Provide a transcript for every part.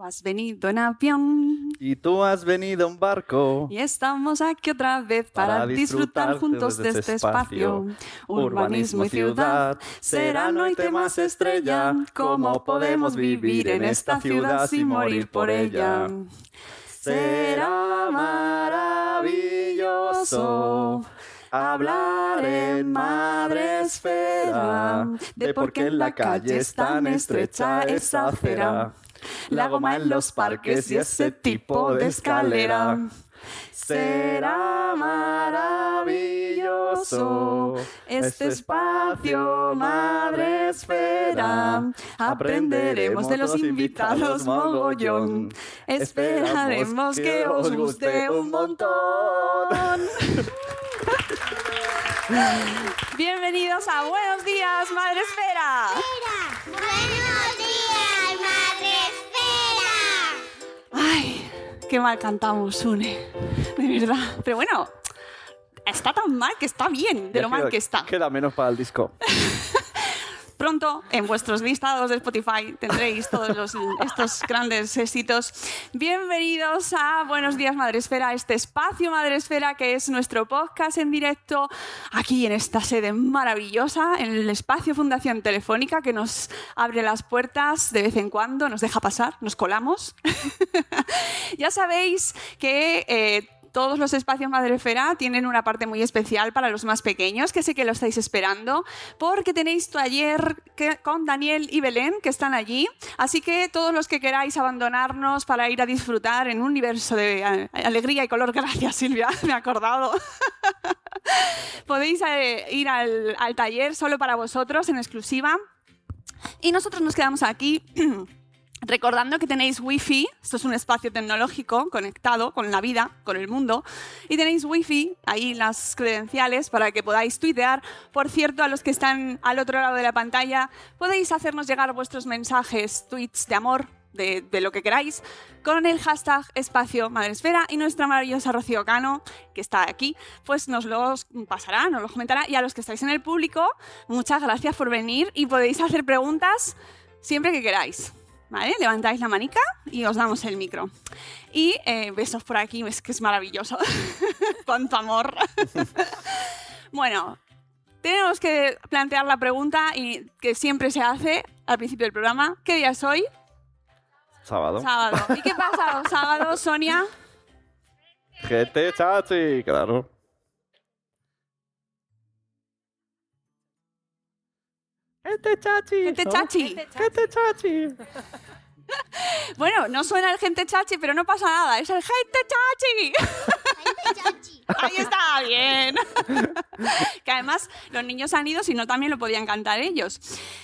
Tú has venido en avión Y tú has venido en barco. y estamos aquí otra vez para, Para disfrutar juntos de este espacio. Urbanismo y ciudad será no y temas estrella. ¿Cómo podemos vivir en esta ciudad sin morir por ella? Será maravilloso hablar en Madre Esfera de por qué en la calle es tan estrecha esa acera. La goma en los parques y ese tipo de escalera. Será maravilloso este espacio, Madre Esfera. Aprenderemos de los invitados mogollón. Esperaremos que os guste un montón. Bienvenidos a Buenos Días, Madre Esfera. Buenos qué mal cantamos, Sune. De verdad. Pero bueno, está tan mal que está bien, de lo mal que está. Queda menos para el disco. Pronto en vuestros listados de Spotify tendréis todos estos grandes éxitos. Bienvenidos a Buenos Días Madresfera, este espacio Madresfera que es nuestro podcast en directo aquí en esta sede maravillosa, en el espacio Fundación Telefónica que nos abre las puertas de vez en cuando, nos deja pasar, nos colamos. ya sabéis que... eh, todos los espacios Madrefera tienen una parte muy especial para los más pequeños, que sé que lo estáis esperando, porque tenéis taller con Daniel y Belén, que están allí. Así que todos los que queráis abandonarnos para ir a disfrutar en un universo de alegría y color, gracias Silvia, me he acordado. Podéis eh, ir al taller solo para vosotros, en exclusiva. Y nosotros nos quedamos aquí Recordando que tenéis wifi, esto es un espacio tecnológico conectado con la vida, con el mundo, y tenéis wifi, ahí las credenciales para que podáis tuitear. Por cierto, a los que están al otro lado de la pantalla, podéis hacernos llegar vuestros mensajes, tweets de amor, de, lo que queráis, con el hashtag espacio madresfera y nuestra maravillosa Rocío Cano, que está aquí, pues nos los pasará, nos lo comentará. Y a los que estáis en el público, muchas gracias por venir y podéis hacer preguntas siempre que queráis. ¿Vale? Levantáis la manica y os damos el micro. Y eh, besos por aquí, es que es maravilloso. Cuánto amor. bueno, tenemos que plantear la pregunta y que siempre se hace al principio del programa. ¿Qué día es hoy? Sábado. Sábado. ¿Y qué pasa los sábados, Sonia? GT Chachi, claro. Gente chachi. Gente chachi. Gente chachi. Bueno, no suena el gente chachi, pero no pasa nada. Es el gente chachi. Ahí está, bien. que además los niños han ido, si no también lo podían cantar ellos.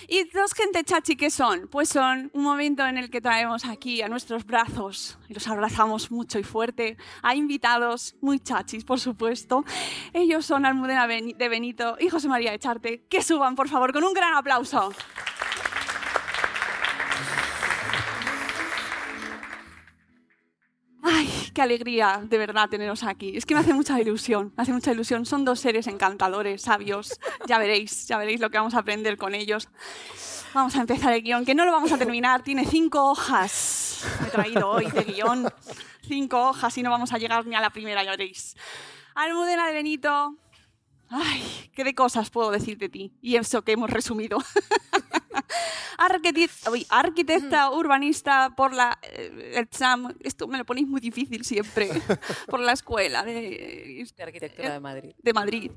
¿Y los gente chachi qué son? Pues son un momento en el que traemos aquí a nuestros brazos y los abrazamos mucho y fuerte a invitados muy chachis, por supuesto. Ellos son Almudena de Benito y José María Echarte. Que suban, por favor, con un gran aplauso. Qué alegría, de verdad, teneros aquí. Es que me hace mucha ilusión, me hace mucha ilusión. Son dos seres encantadores, sabios. Ya veréis, ya veréis lo que vamos a aprender con ellos. Vamos a empezar el guion, que no lo vamos a terminar. Tiene cinco hojas. Me he traído hoy de guion. Cinco hojas y no vamos a llegar ni a la primera, ya veréis. Almudena de Benito. Ay, qué de cosas puedo decir de ti. Y eso que hemos resumido. Arquitecta urbanista por la eh, exam- esto me lo ponéis muy difícil siempre por la escuela de, de Arquitectura de Madrid, de Madrid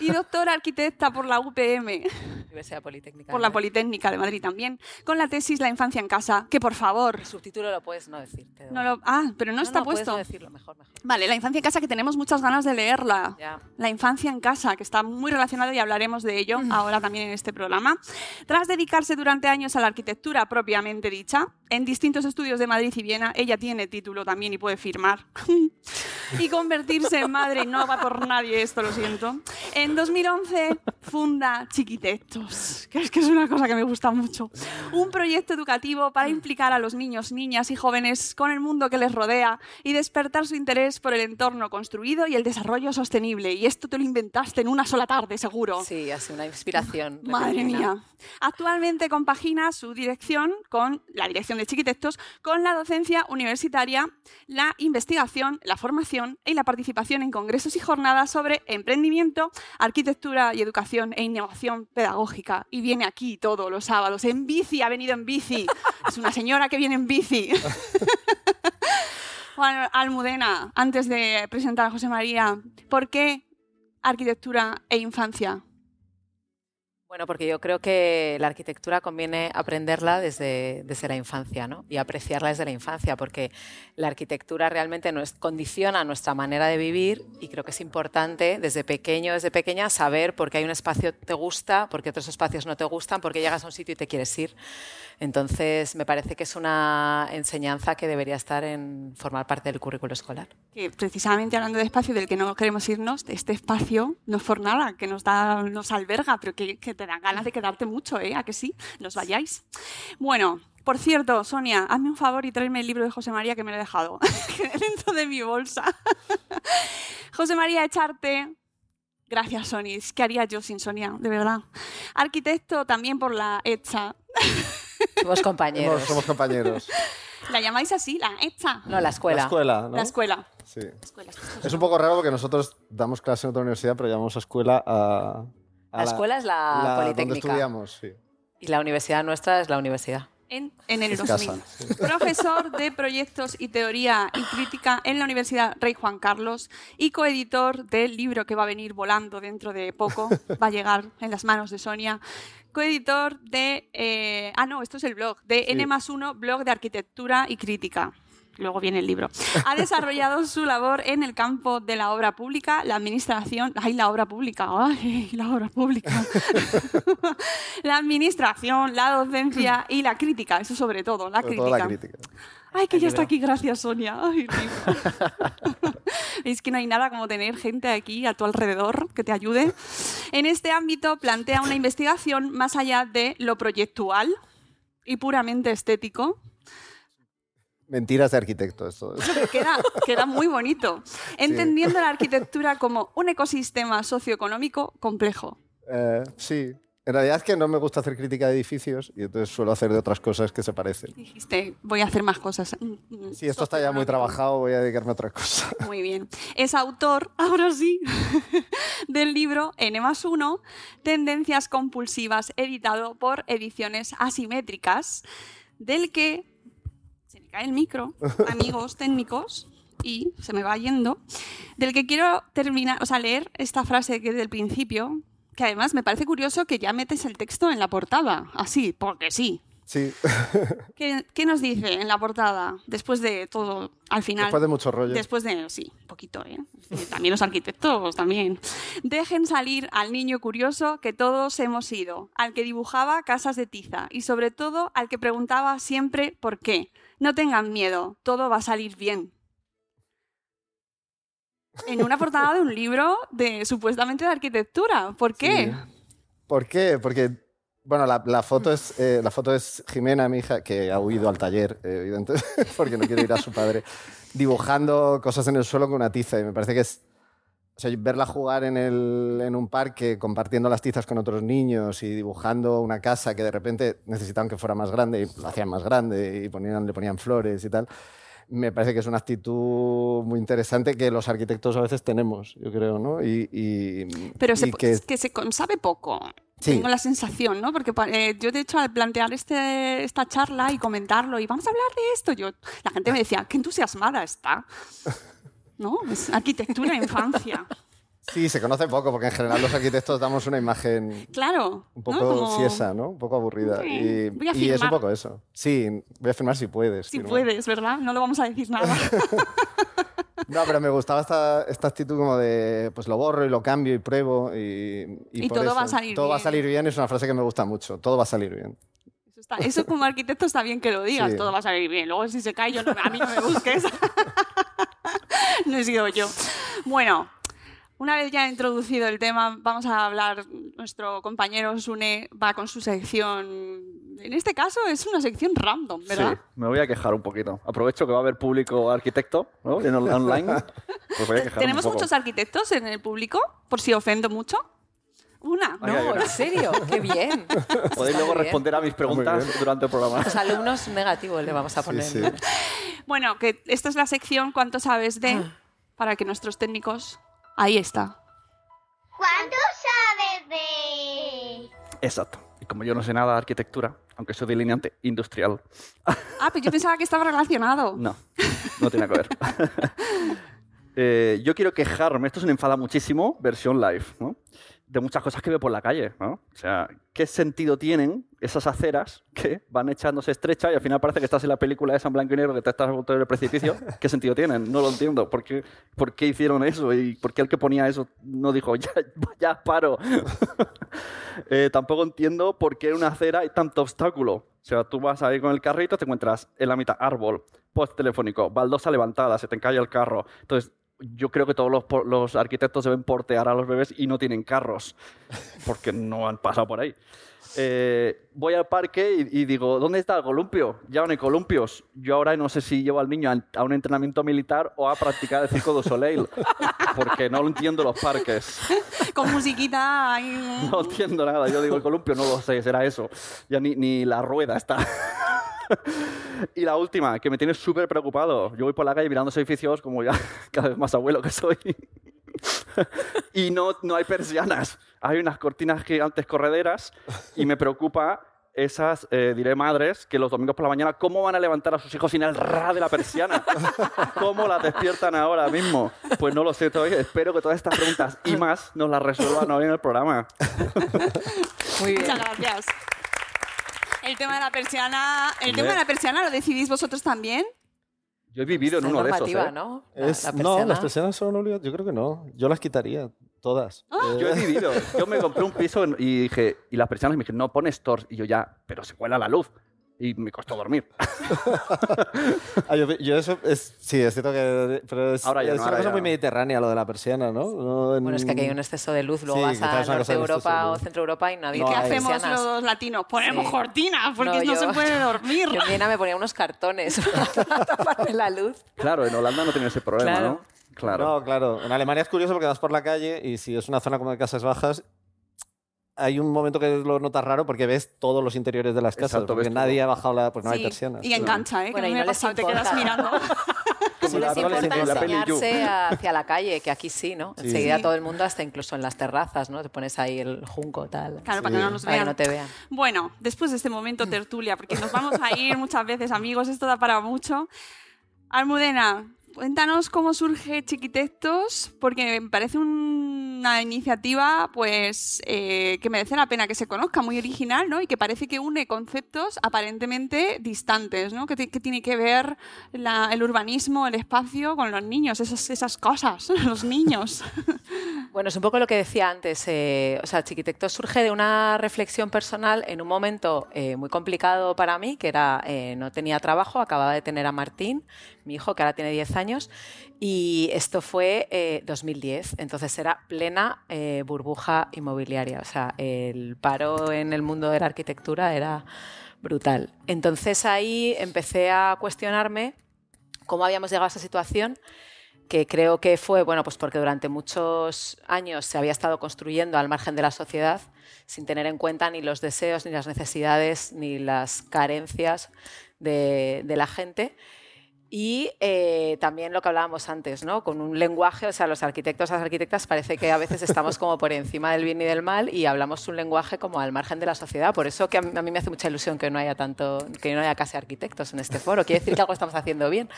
y doctora arquitecta por la UPM Universidad Politécnica. por de la. Politécnica de Madrid también con la tesis La infancia en casa que por favor El subtítulo lo puedes no decir. no lo ah pero no, está puedes puesto no decirlo, mejor, mejor. vale La infancia en casa que tenemos muchas ganas de leerla Ya. La infancia en casa, que está muy relacionado y hablaremos de ello ahora también en este programa. Tras dedicarse durante años a la arquitectura propiamente dicha, en distintos estudios de Madrid y Viena, ella tiene título también y puede firmar. y convertirse en madre, no va por nadie esto, lo siento. En 2011 funda Chiquitectos, que es que es una cosa que me gusta mucho. Un proyecto educativo para implicar a los niños, niñas y jóvenes con el mundo que les rodea y despertar su interés por el entorno construido y el desarrollo sostenible. Y esto te lo inventaste en una sola tarde, seguro. Sí, así una inspiración. Madre mía. Actualmente compagina su dirección con la dirección de Chiquitextos con la docencia universitaria, la investigación, la formación y la participación en congresos y jornadas sobre emprendimiento, arquitectura y educación e innovación pedagógica. Y viene aquí todos los sábados en bici, ha venido en bici. Es una señora que viene en bici. Juan Almudena, antes de presentar a José María, ¿por qué arquitectura e infancia? Bueno, porque yo creo que la arquitectura conviene aprenderla desde, desde la infancia ¿no? y apreciarla desde la infancia, porque la arquitectura realmente nos condiciona nuestra manera de vivir y creo que es importante desde pequeño, desde pequeña, saber por qué hay un espacio que te gusta, por qué otros espacios no te gustan, por qué llegas a un sitio y te quieres ir. Entonces, me parece que es una enseñanza que debería estar en formar parte del currículo escolar. que precisamente hablando de espacio del que no queremos irnos, este espacio no es por nada, que nos da, nos alberga, pero que, que te dan ganas de quedarte mucho, ¿eh? ¿A que sí? Nos vayáis. Bueno, por cierto, Sonia, hazme un favor y tráeme el libro de José María que me lo he dejado dentro de mi bolsa. José María Echarte. Gracias, Sonia. ¿Qué haría yo sin Sonia? De verdad. Arquitecto también por la Echa. Somos compañeros. Somos, somos compañeros. ¿La llamáis así? La Echa. No, la escuela. La escuela, ¿no? La escuela. Sí. Escuela, Es un poco raro porque nosotros damos clase en otra universidad, pero llamamos a escuela a... La escuela es la Donde Politécnica. estudiamos, sí. Y la universidad nuestra es la universidad. En, en el Es 2000. casa, sí. Profesor de proyectos y teoría y crítica en la Universidad Rey Juan Carlos y coeditor del libro que va a venir volando dentro de poco, va a llegar en las manos de Sonia. Coeditor de. eh, ah, no, esto es el blog, de Sí. N 1, blog de arquitectura y crítica. Luego viene el libro. Ha desarrollado su labor en el campo de la obra pública, la administración. ¡Ay, la obra pública! ¡Ay, la obra pública! la administración, la docencia y la crítica. Eso sobre todo, la Sobre crítica. todo la crítica. Ay, que ya está aquí, gracias Sonia. Ay, es que no hay nada como tener gente aquí a tu alrededor que te ayude. En este ámbito plantea una investigación más allá de lo proyectual y puramente estético. Mentiras de arquitecto, esto queda, queda muy bonito. Entendiendo la arquitectura como un ecosistema socioeconómico complejo. Eh, sí. En realidad es que no me gusta hacer crítica de edificios y entonces suelo hacer de otras cosas que se parecen. Dijiste, voy a hacer más cosas. Mm, Si esto está ya muy trabajado, voy a dedicarme a otra cosa. Muy bien. Es autor, ahora sí, del libro N más 1, Tendencias compulsivas, editado por Ediciones Asimétricas, del que cae el micro, amigos técnicos, y se me va yendo, del que quiero terminar, o sea, leer esta frase que es del principio, que además me parece curioso que ya metes el texto en la portada, así, porque sí. Sí, ¿Qué, qué nos dice en la portada después de todo, al final? después de mucho rollo. Después de, sí, un poquito, ¿eh? También los arquitectos, también. Dejen salir al niño curioso que todos hemos sido, al que dibujaba casas de tiza y sobre todo al que preguntaba siempre por qué. No tengan miedo, todo va a salir bien. En una portada de un libro de supuestamente de arquitectura. ¿Por qué? Sí. ¿Por qué? Porque Bueno, la, la foto es, eh, la foto es Jimena, mi hija, que ha huido al taller, eh, evidentemente, porque no quiere ir a su padre, dibujando cosas en el suelo con una tiza. Y me parece que es. O sea, verla jugar en, el, en un parque, compartiendo las tizas con otros niños y dibujando una casa que de repente necesitaban que fuera más grande y lo hacían más grande y ponían, le ponían flores y tal. Me parece que es una actitud muy interesante que los arquitectos a veces tenemos, yo creo, ¿no? Y, y- Pero se, y que- es que se sabe poco. Sí. Tengo la sensación, ¿no? Porque eh, yo, de hecho, al plantear este, esta charla y comentarlo, y vamos a hablar de esto, yo, la gente me decía, qué entusiasmada está. ¿No? Es arquitectura e infancia. Sí, se conoce poco, porque en general los arquitectos damos una imagen Claro. un ¿no? poco Como, ciesa, ¿no? Un poco aburrida. Sí, Y, y es un firmar. poco eso. Sí, voy a firmar si puedes. Si firma. puedes, ¿verdad? No lo vamos a decir nada. No, pero me gustaba esta, esta actitud como de, pues lo borro y lo cambio y pruebo y... Y por todo va a eso, salir Todo va a bien. salir bien, es una frase que me gusta mucho. Todo va a salir bien. Eso, está- eso como arquitecto está bien que lo digas, Sí. todo va a salir bien. Luego si se cae, yo no- a mí no me busques. no he sido yo. Bueno, una vez ya introducido el tema, vamos a hablar, nuestro compañero Sune va con su sección, en este caso es una sección random, ¿verdad? Sí, me voy a quejar un poquito. Aprovecho que va a haber público arquitecto ¿no? en online. Pues voy a quejar ¿Tenemos muchos arquitectos en el público? Por si ofendo mucho. Una. Ay, No, ay. en serio, qué bien. Podéis luego bien. responder a mis preguntas durante el programa. Los alumnos negativos le vamos a poner. Bueno, que esta es la sección ¿Cuánto sabes de? Ah. Para que nuestros técnicos... Ahí está. ¿Cuánto sabes de...? Exacto. Y como yo no sé nada de arquitectura, aunque soy delineante industrial, Ah, pero yo pensaba que estaba relacionado. no, no tiene que ver. Eh, yo quiero quejarme, esto es un enfada muchísimo, versión live, ¿no? De muchas cosas que veo por la calle. ¿no? O sea, ¿qué sentido tienen esas aceras que van echándose estrechas y al final parece que estás en la película de San Blanco y Negro que te estás a punto del precipicio? ¿Qué sentido tienen? No lo entiendo. ¿Por qué, por qué hicieron eso? ¿Y por qué el que ponía eso no dijo, ya, ya paro? Eh, tampoco entiendo por qué en una acera hay tanto obstáculo. O sea, tú vas ahí con el carrito, te encuentras en la mitad árbol, post telefónico, baldosa levantada, se te cae el carro. Entonces, yo creo que todos los, los arquitectos deben portear a los bebés y no tienen carros, porque no han pasado por ahí. Eh, voy al parque y, y digo, ¿dónde está el columpio? Ya no hay columpios. Yo ahora no sé si llevo al niño a, a un entrenamiento militar o a practicar el circo du Soleil, porque no lo entiendo los parques. Con musiquita ahí. No entiendo nada. Yo digo, el columpio no lo sé, será eso. Ya ni, ni la rueda está. y la última, que me tiene súper preocupado. Yo voy por la calle mirando esos edificios como ya cada vez más abuelo que soy. y no, no hay persianas. Hay unas cortinas gigantes correderas y me preocupa esas, eh, diré madres, que los domingos por la mañana, ¿cómo van a levantar a sus hijos sin el ra de la persiana? ¿Cómo las despiertan ahora mismo? Pues no lo sé todavía. Espero que todas estas preguntas y más nos las resuelvan hoy en el programa. Muy bien. Muchas gracias. El tema de la persiana, el tema de la persiana lo decidís vosotros también. Yo he vivido en uno de esos. ¿eh? ¿no? La- Es- la no, las persianas son obligatorias. Yo creo que no. Yo las quitaría, todas. Eh, Yo he vivido. Yo me compré un piso y dije, y las persianas me dijeron, no, pon stores. Y yo ya, pero se cuela la luz. Y me costó dormir. ah, yo, yo eso es, sí, es cierto que pero es, Ahora ya es no, una ahora cosa ya muy no. mediterránea lo de la persiana, ¿no? No en- Bueno, es que aquí hay un exceso de luz, luego Sí, vas a Norte de de Europa o. Centro Europa y no había ¿Qué hacemos persianas. los latinos? Ponemos Sí. cortinas porque no, yo- se puede dormir. Yo en Viena me ponía unos cartones para taparme la luz. Claro, en Holanda no tenía ese problema, Claro. ¿no? Claro. No, claro. En Alemania es curioso porque vas por la calle y si es una zona como de casas bajas, hay un momento que lo notas raro porque ves todos los interiores de las casas. Exacto, porque nadie ha bajado la. Pues no hay Sí, persianas. y engancha, ¿eh? Que no me les pasado, te quedas mirando. Como les la- importa enseñarse hacia la calle, que aquí sí, ¿no? Sí. Enseguida Sí. todo el mundo, hasta incluso en las terrazas, ¿no? Te pones ahí el junco, tal. Claro, para que no nos Para que vean. no te vean. Bueno, después de este momento tertulia, porque nos vamos a ir muchas veces, amigos, esto da para mucho. Almudena, cuéntanos cómo surge Chiquitectos, porque me parece una iniciativa pues eh, que merece la pena que se conozca, muy original, ¿no? Y que parece que une conceptos aparentemente distantes, ¿no? Que, ti- que tiene que ver la- el urbanismo, el espacio con los niños, esas, esas cosas, los niños. Bueno, es un poco lo que decía antes. eh, o sea, Chiquitecto surge de una reflexión personal en un momento eh, muy complicado para mí, que era, eh, no tenía trabajo, acababa de tener a Martín, mi hijo, que ahora tiene 10 años, y esto fue eh, 2010. Entonces era plena eh, burbuja inmobiliaria. O sea, el paro en el mundo de la arquitectura era brutal. Entonces ahí empecé a cuestionarme cómo habíamos llegado a esa situación que creo que fue, bueno, pues porque durante muchos años se había estado construyendo al margen de la sociedad sin tener en cuenta ni los deseos, ni las necesidades, ni las carencias de la gente. Y eh, también lo que hablábamos antes, ¿no? con un lenguaje, o sea, los arquitectos, las arquitectas parece que a veces estamos como por encima del bien y del mal y hablamos un lenguaje como al margen de la sociedad. Por eso que a mí me hace mucha ilusión que no haya tanto, que no haya casi arquitectos en este foro. Quiere decir que algo estamos haciendo bien.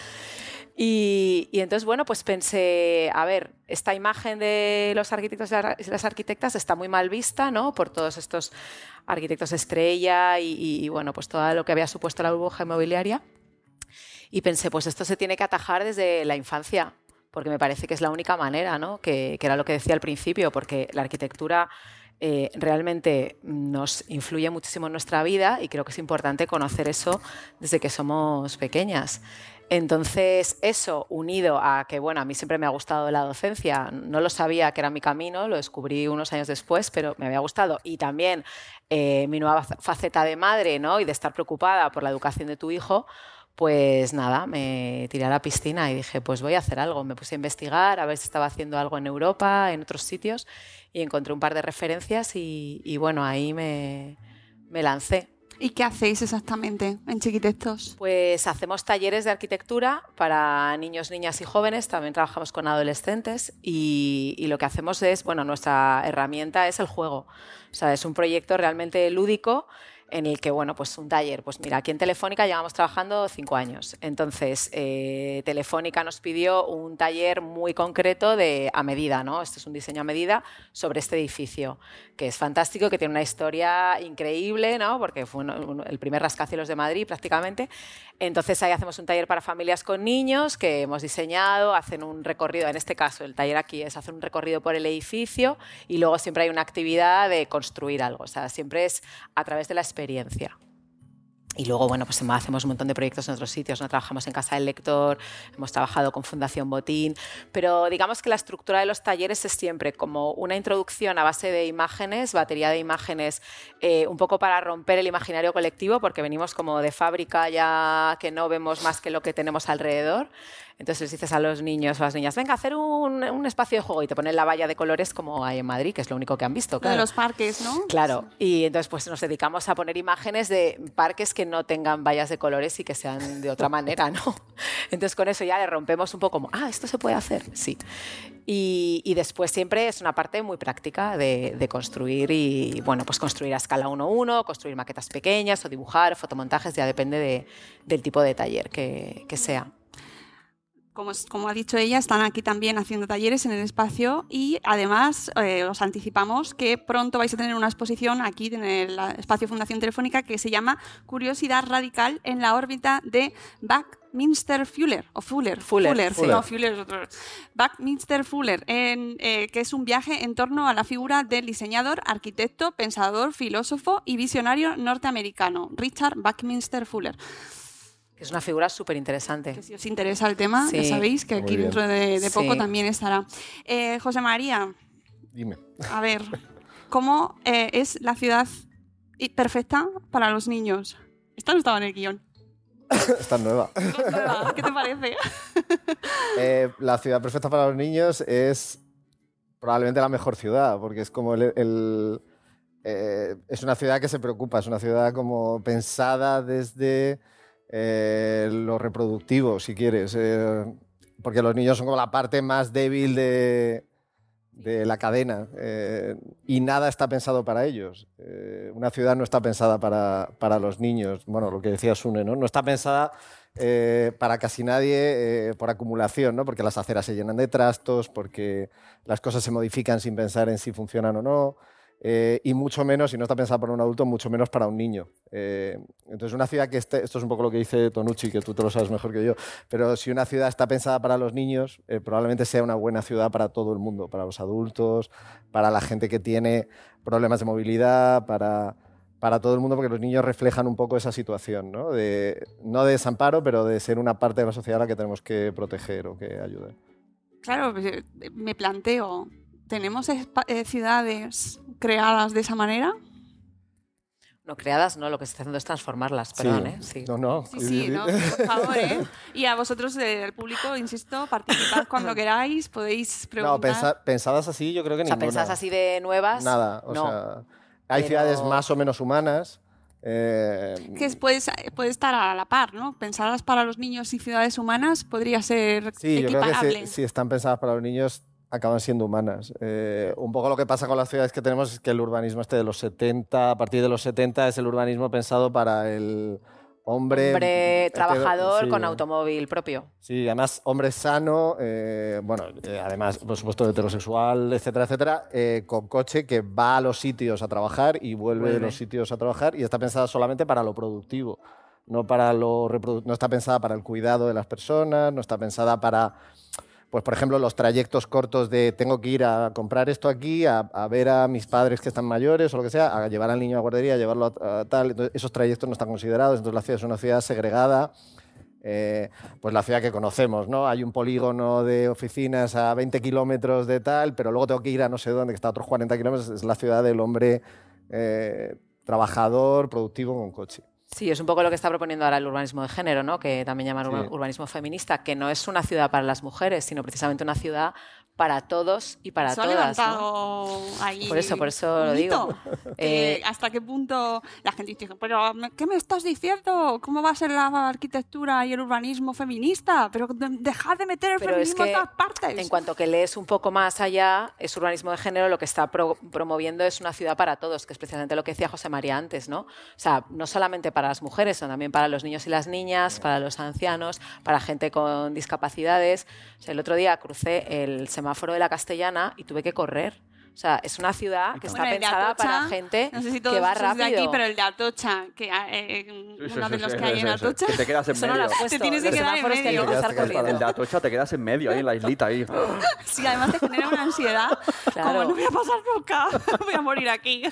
Y, y, entonces, bueno, pues pensé, a ver, esta imagen de los arquitectos y las arquitectas está muy mal vista, ¿no? Por todos estos arquitectos estrella y, y, y bueno, pues todo lo que había supuesto la burbuja inmobiliaria. Y pensé, pues esto se tiene que atajar desde la infancia, porque me parece que es la única manera, ¿no? que, que era lo que decía al principio, porque la arquitectura eh, realmente nos influye muchísimo en nuestra vida y creo que es importante conocer eso desde que somos pequeñas. Entonces, eso unido a que, bueno, a mí siempre me ha gustado la docencia, no lo sabía que era mi camino, lo descubrí unos años después, pero me había gustado. Y también eh, mi nueva faceta de madre, ¿no? Y de estar preocupada por la educación de tu hijo, pues nada, me tiré a la piscina y dije, pues voy a hacer algo. Me puse a investigar, a ver si estaba haciendo algo en Europa, en otros sitios, y encontré un par de referencias y, y bueno, ahí me, me lancé. ¿Y qué hacéis exactamente en Chiquitectos? Pues hacemos talleres de arquitectura para niños, niñas y jóvenes, también trabajamos con adolescentes y, y, lo que hacemos es, bueno, nuestra herramienta es el juego. O sea, es un proyecto realmente lúdico en el que, bueno, pues un taller, pues mira, aquí en Telefónica llevamos trabajando cinco años. Entonces, eh, Telefónica nos pidió un taller muy concreto de a medida, ¿no? Este es un diseño a medida sobre este edificio, que es fantástico, que tiene una historia increíble, ¿no? Porque fue el primer rascacielos de Madrid prácticamente. Entonces, ahí hacemos un taller para familias con niños que hemos diseñado, hacen un recorrido, en este caso, el taller aquí es hacer un recorrido por el edificio y luego siempre hay una actividad de construir algo. O sea, siempre es a través de la experiencia experiencia. Y luego, bueno, pues hacemos un montón de proyectos en otros sitios, ¿no? Trabajamos en Casa del Lector, hemos trabajado con Fundación Botín, pero digamos que la estructura de los talleres es siempre como una introducción a base de imágenes, batería de imágenes, eh, un poco para romper el imaginario colectivo, porque venimos como de fábrica ya que no vemos más que lo que tenemos alrededor. Entonces les dices a los niños o a las niñas, venga, a hacer un, un, espacio de juego y te ponen la valla de colores como hay en Madrid, que es lo único que han visto. Claro. De los parques, ¿no? Claro. Y entonces pues nos dedicamos a poner imágenes de parques que no tengan vallas de colores y que sean de otra manera, ¿no? Entonces con eso ya le rompemos un poco como, ah, esto se puede hacer, sí. Y, y después siempre es una parte muy práctica de, de construir y, bueno, pues construir a escala 1-1, construir maquetas pequeñas o dibujar, fotomontajes, ya depende de, del tipo de taller que, que sea como, como, ha dicho ella, están aquí también haciendo talleres en el espacio y además eh, os anticipamos que pronto vais a tener una exposición aquí en el espacio Fundación Telefónica que se llama Curiosidad Radical en la órbita de Buckminster Fuller, o Fuller, Fuller, Fuller, Fuller. Sí, no, Fuller es otro. Buckminster Fuller, en, eh, que es un viaje en torno a la figura del diseñador, arquitecto, pensador, filósofo y visionario norteamericano, Richard Buckminster Fuller. Es una figura súper interesante. Que si os interesa el tema, sí. ya sabéis que aquí dentro de, de poco sí. también estará. Eh, José María. Dime. A ver, ¿cómo eh, es la ciudad perfecta para los niños? Esta no estaba en el guion. Está nueva. ¿Qué te parece? eh, la ciudad perfecta para los niños es probablemente la mejor ciudad, porque es como el, el eh, es una ciudad que se preocupa, es una ciudad como pensada desde eh, lo reproductivo, si quieres, eh, porque los niños son como la parte más débil de, de la cadena eh, y nada está pensado para ellos. Una ciudad no está pensada para, para, los niños, bueno, lo que decía Sune, ¿no? No está pensada eh, para casi nadie por acumulación, ¿no? Porque las aceras se llenan de trastos, porque las cosas se modifican sin pensar en si funcionan o no. Eh, y mucho menos, si no está pensada para un adulto, mucho menos para un niño. Eh, entonces, una ciudad que esté, esto es un poco lo que dice Tonucci, que tú te lo sabes mejor que yo, pero si una ciudad está pensada para los niños, eh, probablemente sea una buena ciudad para todo el mundo, para los adultos, para la gente que tiene problemas de movilidad, para, para todo el mundo, porque los niños reflejan un poco esa situación, ¿no? De, no de desamparo, pero de ser una parte de la sociedad a la que tenemos que proteger o que ayudar. Claro, me planteo ¿tenemos eh, ciudades creadas de esa manera? No creadas, no, lo que se está haciendo es transformarlas, perdón, ¿eh? Sí. No, no. Sí, sí, no, por favor, ¿eh? Y a vosotros, eh, el público, insisto, participad cuando queráis, podéis preguntar. No, pensa- pensadas así yo creo que O sea, ninguna. pensadas así de nuevas. Nada, o no. sea, hay Pero- ciudades más o menos humanas. eh, que puede, puede estar a la par, ¿no? Pensadas para los niños y ciudades humanas podría ser Sí, yo creo que equiparable. si, si están pensadas para los niños, acaban siendo humanas. Eh, un poco lo que pasa con las ciudades que tenemos es que el urbanismo este de los 70, a partir de los 70, es el urbanismo pensado para el hombre... Hombre hetero- trabajador sí. con automóvil propio. Sí, además, hombre sano, eh, bueno, eh, además, por supuesto, heterosexual, etcétera, etcétera, eh, con coche que va a los sitios a trabajar y vuelve, de los sitios a trabajar y está pensada solamente para lo productivo, no, para lo reprodu- no está pensada para el cuidado de las personas, no está pensada para, pues, por ejemplo, los trayectos cortos de tengo que ir a comprar esto aquí, a, ver a mis padres que están mayores o lo que sea, a llevar al niño a guardería, a llevarlo a, tal, esos trayectos no están considerados, entonces la ciudad es una ciudad segregada eh, pues la ciudad que conocemos, ¿no? Hay un polígono de oficinas a 20 kilómetros de tal, pero luego tengo que ir a no sé dónde, que está a otros 40 kilómetros, es la ciudad del hombre eh, trabajador, productivo con coche. Sí, es un poco lo que está proponiendo ahora el urbanismo de género, ¿no? que también llaman Sí. urbanismo feminista, que no es una ciudad para las mujeres, sino precisamente una ciudad para todos y para ha todas. ¿no? levantado ahí Por eso, por eso lo digo. Eh, ¿Hasta qué punto la gente dice, pero ¿qué me estás diciendo? ¿Cómo va a ser la arquitectura y el urbanismo feminista? Pero de- dejad de meter el feminismo en todas partes. en cuanto que lees un poco más allá, es urbanismo de género, lo que está pro- promoviendo es una ciudad para todos, que es precisamente lo que decía José María antes, ¿no? O sea, no solamente para las mujeres, sino también para los niños y las niñas, para los ancianos, para gente con discapacidades. O sea, el otro día crucé el semáforo de la Castellana y tuve que correr. O sea, es una ciudad que está Bueno, pensada Atocha, para gente no sé si todos que va sois de rápido. aquí, pero el de Atocha, que eh, Sí, sí, uno sí, de los sí, que hay sí, en sí, Atocha, Que te quedas en no lo medio. puesto. Te tienes que quedar en que medio. que cruzar quedas El de Atocha te quedas en medio, ahí en la islita ahí. sí, además te genera una ansiedad. Claro. Como no voy a pasar nunca, voy a morir aquí.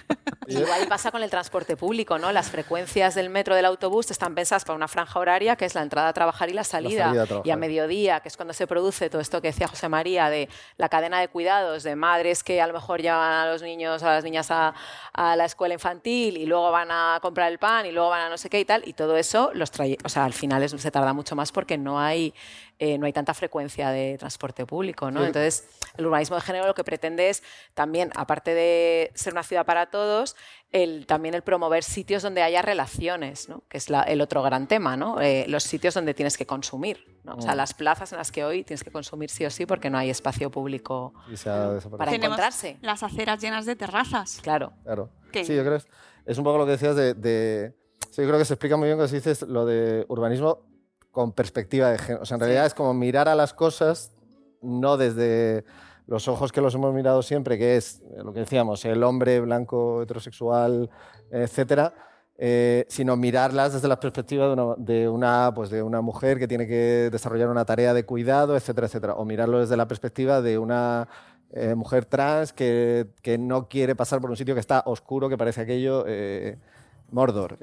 Igual pasa con el transporte público, ¿no? Las frecuencias del metro del autobús están pensadas para una franja horaria que es la entrada a trabajar y la salida. salida a y a mediodía, que es cuando se produce todo esto que decía José María de la cadena de cuidados de madres que a lo mejor llevan a los niños, a las niñas a, a la escuela infantil y luego van a comprar el pan y luego van a no sé qué y tal. Y todo eso, los traye- o sea, al final es- se tarda mucho más porque no hay, eh, no hay tanta frecuencia de transporte público, ¿no? Entonces, el urbanismo de género lo que pretende es también, aparte de ser una ciudad para todos, el, también el promover sitios donde haya relaciones, ¿no? que es la- el otro gran tema, ¿no? Eh, los sitios donde tienes que consumir, ¿no? o sea, las plazas en las que hoy tienes que consumir sí o sí porque no hay espacio público para Tenemos encontrarse. las aceras llenas de terrazas. Claro. Claro. ¿Qué? Sí, yo creo que es, es un poco lo que decías de, de- sí, yo creo que se explica muy bien cuando se dice lo de urbanismo con perspectiva de género. O sea, en realidad es como mirar a las cosas no desde los ojos que los hemos mirado siempre, que es eh, lo que decíamos, el hombre blanco, heterosexual, etcétera, eh, sino mirarlas desde la perspectiva de una, de, una, pues de una mujer que tiene que desarrollar una tarea de cuidado, etcétera, etcétera. O mirarlo desde la perspectiva de una eh, mujer trans que, que no quiere pasar por un sitio que está oscuro, que parece aquello. Mordor.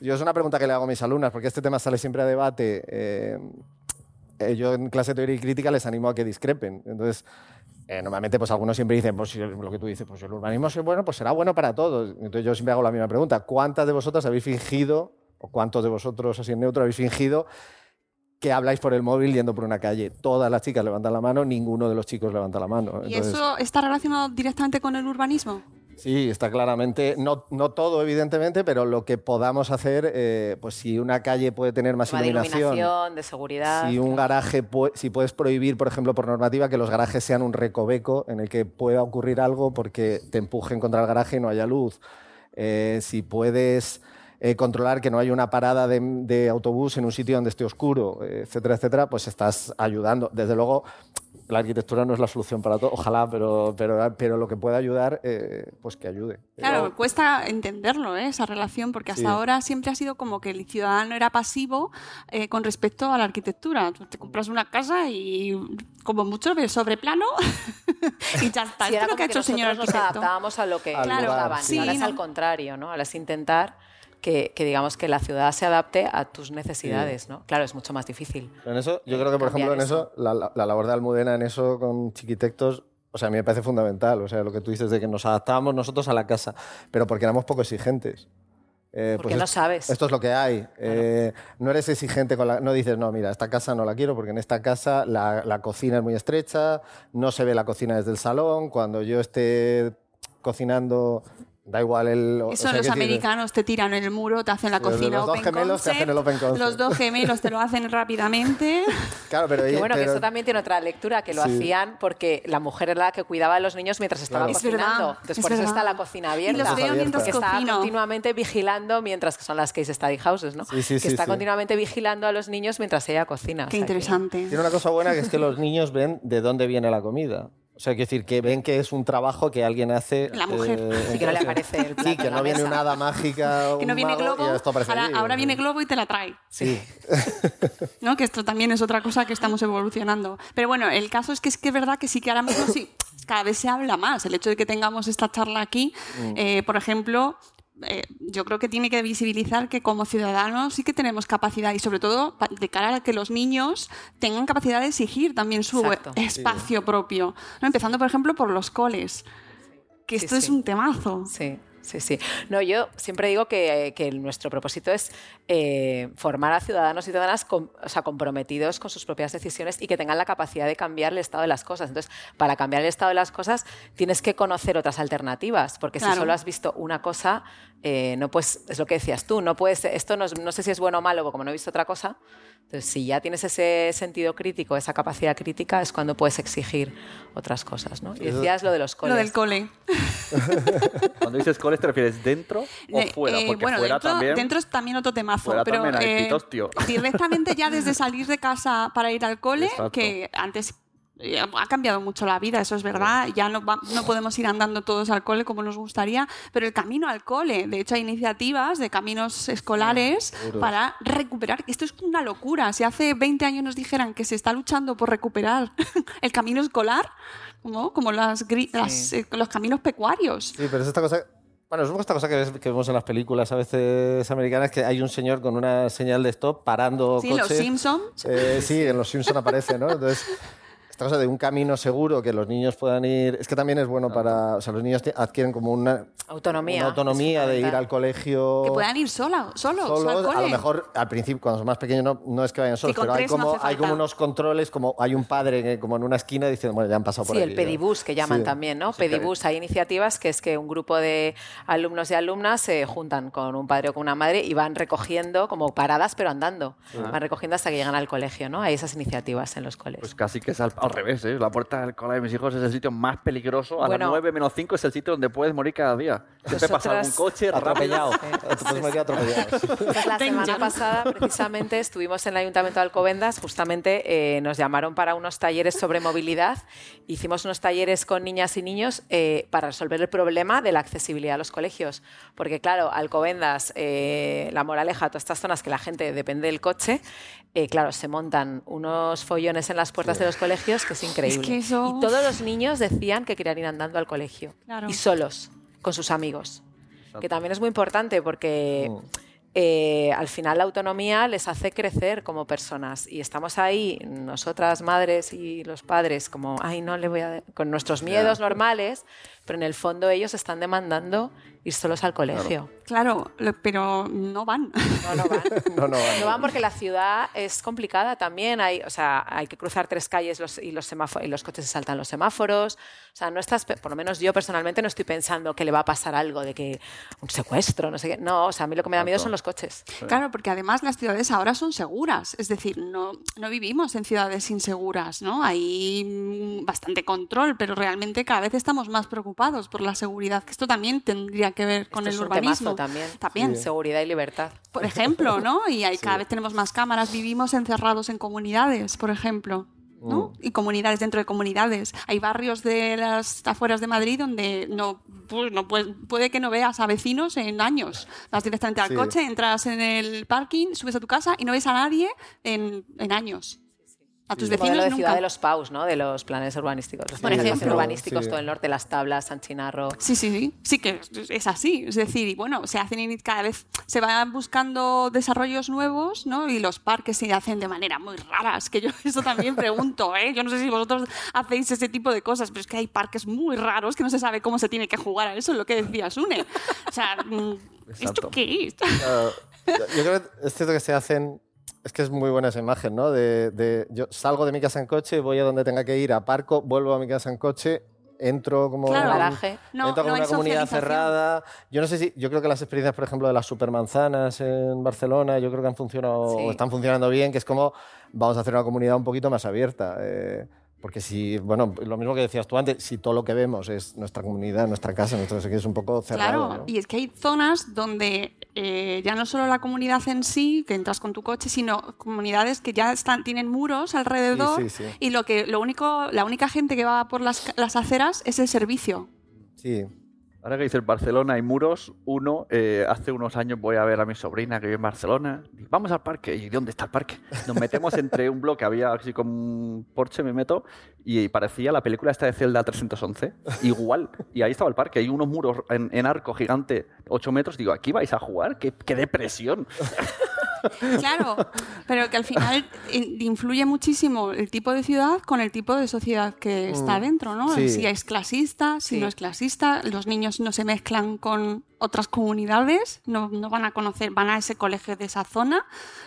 Yo es una pregunta que le hago a mis alumnas, porque este tema sale siempre a debate. Eh, yo en clase de teoría y crítica les animo a que discrepen. Entonces, eh, normalmente pues algunos siempre dicen, pues si lo que tú dices, pues el urbanismo es bueno, pues será bueno para todos. Entonces yo siempre hago la misma pregunta. ¿Cuántas de vosotras habéis fingido, o cuántos de vosotros así en neutro habéis fingido que habláis por el móvil yendo por una calle? Todas las chicas levantan la mano, ninguno de los chicos levanta la mano. ¿Y Entonces, eso está relacionado directamente con el urbanismo? Sí, está claramente, no, no todo evidentemente, pero lo que podamos hacer, eh, pues si una calle puede tener más Tema de iluminación, iluminación, de seguridad. si un garaje, si puedes prohibir, por ejemplo, por normativa, que los garajes sean un recoveco en el que pueda ocurrir algo porque te empujen contra el garaje y no haya luz. Eh, si puedes eh, controlar que no haya una parada de, de autobús en un sitio donde esté oscuro, etcétera, etcétera, pues estás ayudando. Desde luego, la arquitectura no es la solución para todo, ojalá, pero, pero, pero lo que pueda ayudar, eh, pues que ayude. Claro, Pero- cuesta entenderlo, ¿eh? esa relación, porque hasta Sí. ahora siempre ha sido como que el ciudadano era pasivo eh, con respecto a la arquitectura. Tú te compras una casa y como mucho ves sobre plano y ya está. Sí, Esto es lo que ha como hecho el señor nosotros nos arquitecto. adaptábamos a lo que Al nos daban. sí. Ahora es al contrario, ¿no? Ahora es intentar que, que digamos que la ciudad se adapte a tus necesidades, ¿no? Claro, es mucho más difícil. En eso, yo creo que, por ejemplo, en eso. eso, la, la- la labor de Almudena en eso con chiquitectos o sea, a mí me parece fundamental, o sea, lo que tú dices de que nos adaptábamos nosotros a la casa, pero porque éramos poco exigentes. Eh, Porque no es- sabes. Esto es lo que hay. Eh, no eres exigente con la. No dices, no, mira, esta casa no la quiero porque en esta casa la, la cocina es muy estrecha, no se ve la cocina desde el salón. Cuando yo esté cocinando, da igual el. o Eso sea, los americanos te tiran en el muro, te hacen la cocina los dos open gemelos te hacen el open concept. Los dos gemelos te lo hacen rápidamente. Claro, pero. Que bueno, que pero- eso también tiene otra lectura, que lo Sí. hacían porque la mujer era la que cuidaba a los niños mientras estaban Claro. Es verdad, cocinando. Entonces, es por eso está la cocina Y abierta. los veo mientras que está continuamente vigilando mientras que son las case study houses, ¿no? Sí, sí, que sí, está sí. continuamente vigilando a los niños mientras ella cocina. o Qué sea que- interesante. Tiene una cosa buena que es que los niños ven de dónde viene la comida. O sea, quiero decir, que ven que es un trabajo que alguien hace. La mujer. eh, Sí, que no le aparece el plato Sí, que no viene una hada mágica. Que no viene globo, ahora, allí. ahora viene globo y te la trae. Sí. ¿no? Que esto también es otra cosa que estamos evolucionando. Pero bueno, el caso es que es que es verdad que sí que ahora mismo sí, cada vez se habla más. El hecho de que tengamos esta charla aquí, eh, por ejemplo, eh, yo creo que tiene que visibilizar que como ciudadanos sí que tenemos capacidad y sobre todo de cara a que los niños tengan capacidad de exigir también su Exacto. espacio propio. ¿no? Empezando, por ejemplo, por los coles. Que Sí, esto es un temazo. Sí, sí, sí. No, yo siempre digo que, que nuestro propósito es eh, formar a ciudadanos y ciudadanas com- o sea, comprometidos con sus propias decisiones y que tengan la capacidad de cambiar el estado de las cosas. Entonces, para cambiar el estado de las cosas, tienes que conocer otras alternativas, porque si solo has visto una cosa, eh, no pues es lo que decías tú, no puedes, esto no, es- no sé si es bueno o malo, como no he visto otra cosa. Entonces, si ya tienes ese sentido crítico, esa capacidad crítica, es cuando puedes exigir otras cosas. ¿no? Y decías lo de los coles. Lo del cole. Cuando dices coles, ¿te refieres dentro o De- fuera? eh, Porque bueno, fuera dentro, también. dentro es también otro temazo. Fuera pero también hay eh, pitos, tío. directamente ya desde salir de casa para ir al cole, Exacto. que antes eh, ha cambiado mucho la vida, eso es verdad. Ya no, va- no podemos ir andando todos al cole como nos gustaría, pero el camino al cole, de hecho hay iniciativas de caminos escolares para recuperar. Esto es una locura. Si hace 20 años nos dijeran que se está luchando por recuperar el camino escolar, ¿no? como las, las, eh, los caminos pecuarios. Sí, pero es esta cosa. Bueno, es un poco esta cosa que, ves- que vemos en las películas a veces americanas, que hay un señor con una señal de stop parando Sí, los coches. Simpsons. Eh, sí, en los Simpson aparece, ¿no? Entonces, cosa de un camino seguro que los niños puedan ir. Es que también es bueno para. O sea, los niños adquieren como una, Autonomía. una autonomía de ir al colegio. Que puedan ir sola, solos, al solos. cole. A lo mejor al principio, cuando son más pequeños, no, no es que vayan solos, pero hay no como, hay como unos controles, como hay un padre que, como en una esquina diciendo, bueno, ya han pasado por Sí, aquí. el ya. pedibús que llaman Sí. también, ¿no? Pedibús, hay iniciativas que es que un grupo de alumnos y alumnas se juntan con un padre o con una madre y van recogiendo como paradas pero andando. Van recogiendo hasta que llegan al colegio, ¿no? Hay esas iniciativas en los coles. Pues casi que es al, al revés, ¿eh? La puerta del cole de mis hijos es el sitio más peligroso. A Bueno. las 9 menos 5 es el sitio donde puedes morir cada día. Siempre pasa algún coche. Atropellado. Puedes atropellado. La semana pasada, precisamente, estuvimos en el Ayuntamiento de Alcobendas. Justamente eh, nos llamaron para unos talleres sobre movilidad. Hicimos unos talleres con niñas y niños eh, para resolver el problema de la accesibilidad a los colegios. Porque, claro, Alcobendas, eh, La Moraleja, todas estas zonas que la gente depende del coche, eh, claro, se montan unos follones en las puertas de los colegios que es increíble. que eso- Y todos los niños decían que querían ir andando al colegio. Claro. Y solos, con sus amigos. Que también es muy importante porque Mm. eh, al final la autonomía les hace crecer como personas y estamos ahí, nosotras madres y los padres, como, ay, no le voy a... con nuestros miedos normales, pero en el fondo ellos están demandando ir solos al colegio. Claro, pero no van. No, no van. No, no, No van porque la ciudad es complicada también. Hay, o sea, hay que cruzar tres calles los- y, los y los coches se saltan los semáforos. O sea, no estás, por lo menos yo personalmente no estoy pensando que le va a pasar algo de que un secuestro, no sé qué. No, o sea, a mí lo que me da miedo son los coches. Claro, porque además las ciudades ahora son seguras, es decir, no, no vivimos en ciudades inseguras, ¿no? Hay mm, bastante control, pero realmente cada vez estamos más preocupados por la seguridad, que esto también tendría que ver con Esto el es un urbanismo. también. Seguridad y libertad. Por ejemplo, ¿no? Y hay, cada vez tenemos más cámaras, vivimos encerrados en comunidades, por ejemplo. ¿no? Y comunidades dentro de comunidades. Hay barrios de las afueras de Madrid donde no, pues, no puede, puede que no veas a vecinos en años. Vas directamente al Sí. coche, entras en el parking, subes a tu casa y no ves a nadie en, en años. A tus vecinos de nunca. Ciudad de los Paus, ¿no? De los planes urbanísticos. Los planes ejemplo, urbanísticos, sí. todo el norte, Las Tablas, San Chinarro. Sí, sí, sí, sí que es- así. Es decir, y bueno, se hacen in- cada vez se van buscando desarrollos nuevos, ¿no? Y los parques se hacen de manera muy raras, que yo eso también pregunto, ¿eh? Yo no sé si vosotros hacéis ese tipo de cosas, pero es que hay parques muy raros que no se sabe cómo se tiene que jugar a eso, es lo que decía Sune. O sea, mm, ¿esto Exacto. qué es? Yo yo creo que es cierto que se hacen. Es que es muy buena esa imagen, ¿no? De, de- yo salgo de mi casa en coche, voy a donde tenga que ir, aparco, vuelvo a mi casa en coche, entro como Claro. en- Garaje. No, entro como no una comunidad cerrada. Yo no sé si, yo creo que las experiencias, por ejemplo, de las supermanzanas en Barcelona, yo creo que han funcionado, Sí. o están funcionando bien, que es como vamos a hacer una comunidad un poquito más abierta. eh, porque si, bueno, lo mismo que decías tú antes, si todo lo que vemos es nuestra comunidad, nuestra casa, nuestro es un poco cerrado. Claro, ¿no? y es que hay zonas donde eh, ya no solo la comunidad en sí, que entras con tu coche, sino comunidades que ya están, tienen muros alrededor Sí, sí, sí. y lo que, lo único, la única gente que va por las, las aceras es el servicio. Sí. Ahora que dices Barcelona y muros, uno, eh, hace unos años voy a ver a mi sobrina que vive en Barcelona. y Vamos al parque. ¿Y dónde está el parque? Nos metemos entre un bloque, había así con un Porsche, me meto, y parecía la película esta de Zelda 311. Igual. Y ahí estaba el parque. Hay unos muros en, arco gigante, 8 metros. Digo, ¿aquí vais a jugar? ¡Qué, qué depresión! Claro, pero que al final in- influye muchísimo el tipo de ciudad con el tipo de sociedad que está dentro, ¿no? sí. Si es clasista, si Sí. no es clasista, los niños no se mezclan con otras comunidades, no, no van a conocer, van a ese colegio de esa zona,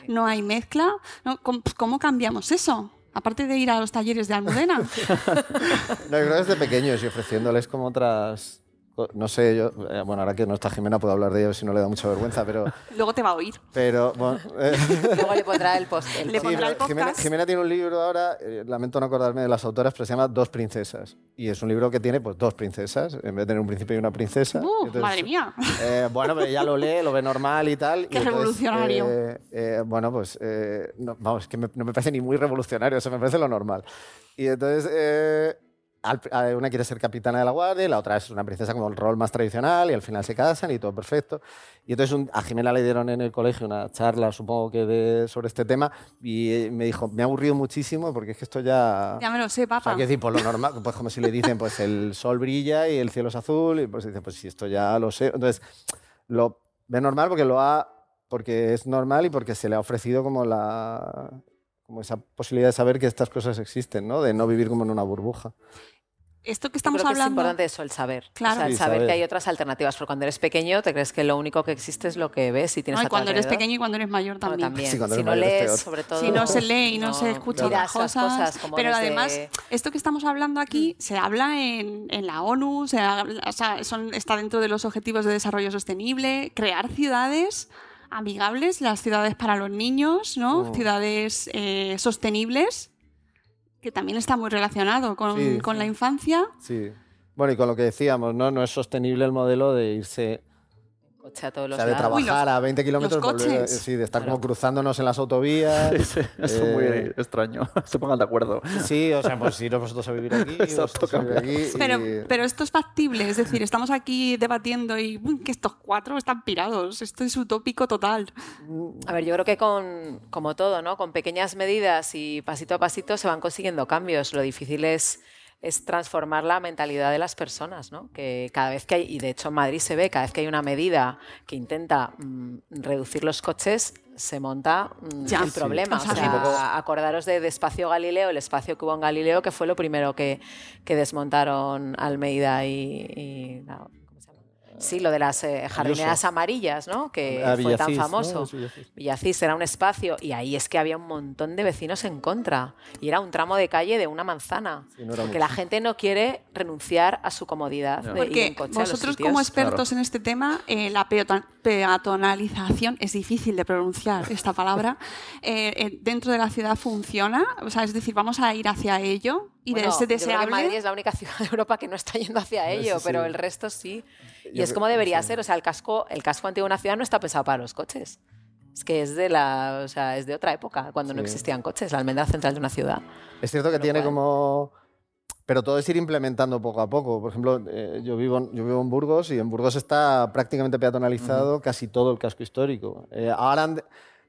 no hay mezcla. ¿no? ¿Cómo, pues, cómo cambiamos eso? Aparte de ir a los talleres de Almudena. No, yo creo que desde pequeños y ofreciéndoles como otras... No sé, yo... eh, bueno, ahora que no está Jimena puedo hablar de ello si no le da mucha vergüenza, pero... Luego te va a oír. pero bueno, eh, Luego le pondrá el post. el Le post. pondrá el pero Jimena, podcast. Jimena tiene un libro ahora, eh, lamento no acordarme de las autoras, pero se llama Dos princesas. Y es un libro que tiene pues dos princesas, en vez de tener un príncipe y una princesa. Uh, Entonces, madre mía. eh, bueno, pero ella lo lee, lo ve normal y tal. y Qué entonces, revolucionario. eh, eh, bueno, pues, eh, no, vamos, que me- no me parece ni muy revolucionario, eso me parece lo normal. Y entonces, eh, una quiere ser capitana de la guardia la otra es una princesa como el rol más tradicional y al final se casan y todo perfecto. Y entonces un- a Jimena le dieron en el colegio una charla, supongo que de, sobre este tema y eh, me dijo, me ha aburrido muchísimo porque es que esto ya... Ya me lo sé, O sea, papá. decir, pues lo normal, pues como si le dicen, pues el sol brilla y el cielo es azul, y pues dice, pues si esto ya lo sé. Entonces, lo ve normal porque lo ha, porque es normal y porque se le ha ofrecido como la, como esa posibilidad de saber que estas cosas existen, ¿no? De no vivir como en una burbuja. Esto que Yo estamos creo que es importante eso, el saber. Claro. O sea, el Sí, saber, saber. que hay otras alternativas. Porque cuando eres pequeño te crees que lo único que existe es lo que ves y tienes No, y cuando eres pequeño y cuando eres mayor Bueno, también. Sí, cuando si eres no mayor es lees, peor. sobre todo. Si no se lee y no, se escuchan las cosas. como pero desde- además, esto que estamos hablando aquí se habla en, en la ONU, se habla- o sea, son, está dentro de los Objetivos de Desarrollo Sostenible, crear ciudades amigables, las ciudades para los niños, ¿no? Mm. Ciudades eh, sostenibles, que también está muy relacionado con, Sí, con sí. la infancia. Sí. Bueno, y con lo que decíamos, ¿no? No es sostenible el modelo de irse, Coche a todos o los sea, de lados. Uy, trabajar los- a 20 kilómetros, volver- sí, de estar Claro. como cruzándonos en las autovías. Es muy Eh, extraño. Se pongan de acuerdo. Sí, o sea, pues iros vosotros a vivir aquí, Exacto, vosotros a vivir aquí. Pero, y- pero esto es factible, es decir, estamos aquí debatiendo y uy, que estos cuatro están pirados, esto es utópico total. A ver, yo creo que con, como todo, ¿no? Con pequeñas medidas y pasito a pasito se van consiguiendo cambios. Lo difícil es, es transformar la mentalidad de las personas, ¿no? Que cada vez que hay, y de hecho en Madrid se ve, cada vez que hay una medida que intenta mm, reducir los coches, se monta mm, Ya. el Sí. problema. O sea, O sí. sea, Un poco- acordaros de, de Espacio Galileo, el espacio que hubo en Galileo, que fue lo primero que, que desmontaron Almeida y... y. Sí, lo de las eh, jardineras amarillas, ¿no? Que Ah, fue tan Villacís, ¿no? famoso. Es Villacís. Villacís era un espacio y ahí es que había un montón de vecinos en contra. Y era un tramo de calle de una manzana. Sí, no porque mucho. la gente no quiere renunciar a su comodidad de ir Porque en coche a los vosotros como expertos en este tema, eh, la peaton- peatonalización, es difícil de pronunciar esta palabra, eh, eh, dentro de la ciudad funciona, o sea, es decir, vamos a ir hacia ello y Bueno, de ese yo creo que deseable. Madrid es la única ciudad de Europa que no está yendo hacia ello, sí. pero el resto sí. Y es como debería sí. ser. O sea, el casco, el casco antiguo de una ciudad no está pensado para los coches. Es que es de la, o sea, es de otra época, cuando no Sí. existían coches, la almendra central de una ciudad. Es cierto que tiene como... Pero todo es ir implementando poco a poco. Por ejemplo, eh, yo, vivo, yo vivo en Burgos y en Burgos está prácticamente peatonalizado casi todo el casco histórico. Eh, ahora han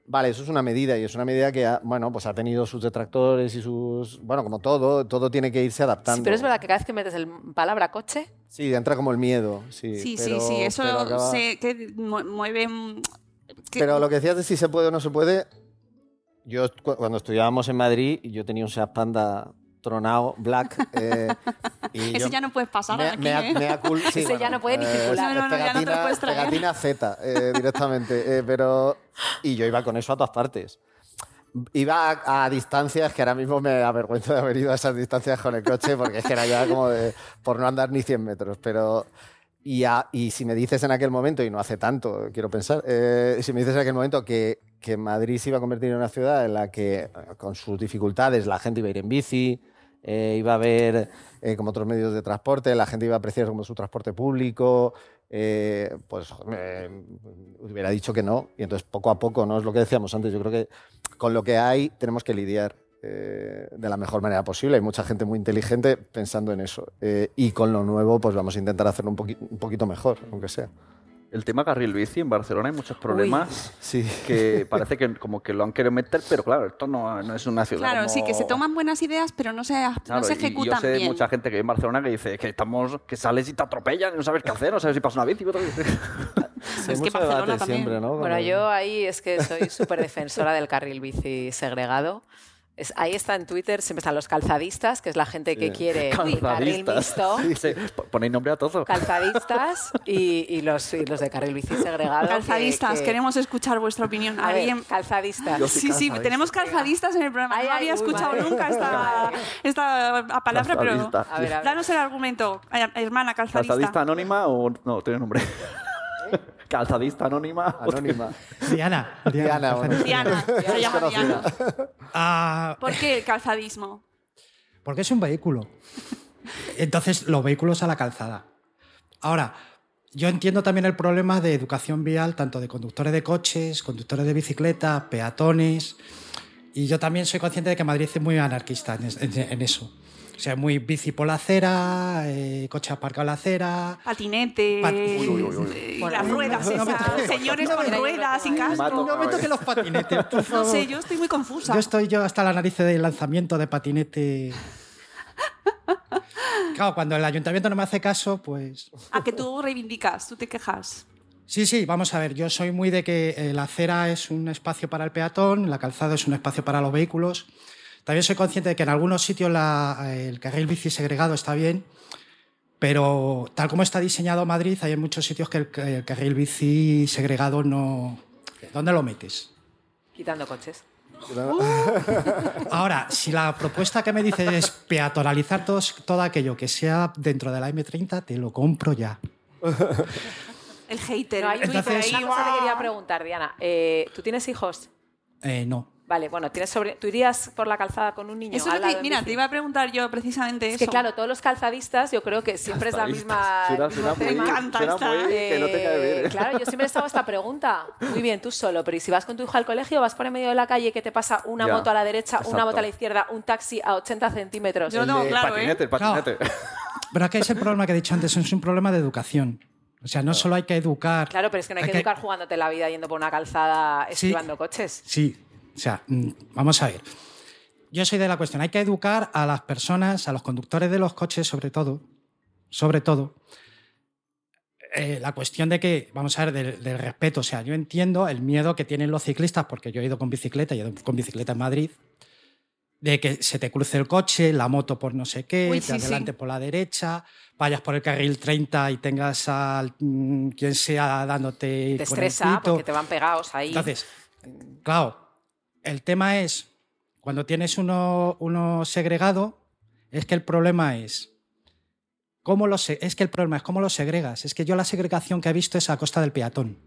Vale, eso es una medida y es una medida que ha, bueno, pues ha tenido sus detractores y sus... Bueno, como todo, todo tiene que irse adaptando. Sí, pero es verdad que cada vez que metes el palabra coche, Sí, entra como el miedo. Sí, Sí, pero- sí, sí, eso acaba- sé que mu- mueve... que- Pero lo que decías de si se puede o no se puede, yo cu- cuando estudiábamos en Madrid, yo tenía un Seat Panda tronado, black, eh, y Ese yo- ya no puedes pasar Mea- aquí, mea- ¿eh? cul- sí, Ese ya no puede ni circular. No, no, no, ya no te lo pegatina, puedes traer. pegatina Z eh, directamente. eh, pero, y yo iba con eso a todas partes. Iba a, a distancias que ahora mismo me avergüenzo de haber ido a esas distancias con el coche porque es que era ya como de, por no andar ni 100 metros. Pero, y, a- y si me dices en aquel momento, y no hace tanto, quiero pensar, eh, si me dices en aquel momento que, que Madrid se iba a convertir en una ciudad en la que, eh, con sus dificultades, la gente iba a ir en bici, eh, iba a haber eh, como otros medios de transporte, la gente iba a apreciar como su transporte público, eh, pues eh, hubiera dicho que no. Y entonces poco a poco, ¿no? Es lo que decíamos antes, yo creo que con lo que hay tenemos que lidiar eh, de la mejor manera posible. Hay mucha gente muy inteligente pensando en eso. Eh, y con lo nuevo, pues vamos a intentar hacerlo un, poqui- un poquito mejor, aunque sea. El tema carril bici en Barcelona hay muchos problemas Sí. que parece que como que lo han querido meter, pero claro, esto no, no es una ciudad. Claro, como- sí, que se toman buenas ideas, pero no se, Claro, no se y- y yo ejecutan sé bien. mucha gente que vive en Barcelona que dice que estamos que sales y te atropellan y no sabes qué hacer, no sabes si pasa una bici. Sí, Es que Barcelona también. siempre, ¿no? Bueno, yo ahí es que soy súper defensora del carril bici segregado. Es- ahí está en Twitter, siempre están los calzadistas, que es la gente que Sí. quiere el carril Calzadistas. mixto. Sí, Ponéis nombre a todo. Calzadistas y, y los, y los de carril bici segregado. Calzadistas, que- queremos escuchar vuestra opinión. A ver, Alguien- calzadistas. Sí, sí, tenemos calzadistas en el programa. Ay, no ay, había uy, escuchado madre. nunca esta, esta palabra, pero. A ver, a ver. danos el argumento. Hermana, calzadista. ¿Calzadista anónima o no? Tiene nombre. Calzadista anónima. Anónima. Diana. Diana, bueno. Diana, se llama Diana. Ah, ¿Por qué el calzadismo? porque es un vehículo. Entonces, los vehículos a la calzada. Ahora, yo entiendo también el problema de educación vial, tanto de conductores de coches, conductores de bicicleta, peatones. Y yo también soy consciente de que Madrid es muy anarquista en, es- en- en eso. O sea, muy bici por la acera, eh, coche aparcado en la acera. Patinete, Pat- Uy, uy, uy, eh, Bueno, las no, ruedas no esas, toques. señores No con ruedas y Me casco. mato. No me toques los patinetes, por No favor. sé, yo estoy muy confusa. Yo estoy yo hasta la nariz del lanzamiento de patinete. Claro, cuando el ayuntamiento no me hace caso, pues. A que tú reivindicas, tú te quejas. Sí, sí, vamos a ver. Yo soy muy de que eh, la acera es un espacio para el peatón, la calzada es un espacio para los vehículos. También soy consciente de que en algunos sitios la- el carril bici segregado está bien, pero tal como está diseñado Madrid, hay en muchos sitios que el, el carril bici segregado no. ¿Dónde lo metes? Quitando coches. Ahora, si la propuesta que me dices es peatonalizar todos- todo aquello que sea dentro de la M30, te lo compro ya. El hater. No, hay hay ahí, una cosa ¡guau! quería preguntar, Diana. Eh, ¿Tú tienes hijos? Eh, no. Vale, bueno, tienes sobre... ¿tú irías por la calzada con un niño? Eso es al lado que, mira, bici? te iba a preguntar yo precisamente Es eso. que claro, todos los calzadistas yo creo que siempre es la misma... Suena- el mismo suena muy- tema. Me encanta suena esta. muy que no te cae bien. Eh, claro, yo siempre he estado esta pregunta. Muy bien, tú solo, pero ¿y si vas con tu hijo al colegio, vas por en medio de la calle, que te pasa una Ya, moto a la derecha, una moto a la izquierda, un taxi a 80 centímetros? Yo tengo El claro, patinete, ¿eh? el patinete. Pero es que es el problema que he dicho antes, es un problema de educación. O sea, no solo hay que educar. Claro, pero es que no hay, Hay que, que- educar jugándote la vida yendo por una calzada Sí. esquivando coches. Sí, o sea, mm, vamos a ver. Yo soy de la cuestión, hay que educar a las personas, a los conductores de los coches sobre todo, sobre todo, eh, la cuestión de que, vamos a ver, del, del respeto. O sea, yo entiendo el miedo que tienen los ciclistas, porque yo he ido con bicicleta, he ido con bicicleta en Madrid, de que se te cruce el coche, la moto por no sé qué, Uy, te sí, sí. adelante por la derecha, vayas por el carril 30 y tengas al mm, quien sea dándote Te estresa porque te van pegados ahí. Entonces, claro, el tema es, cuando tienes uno, uno segregado, es que el problema es, ¿cómo lo se- es que el problema es cómo lo segregas. Es que yo la segregación que he visto es a costa del peatón.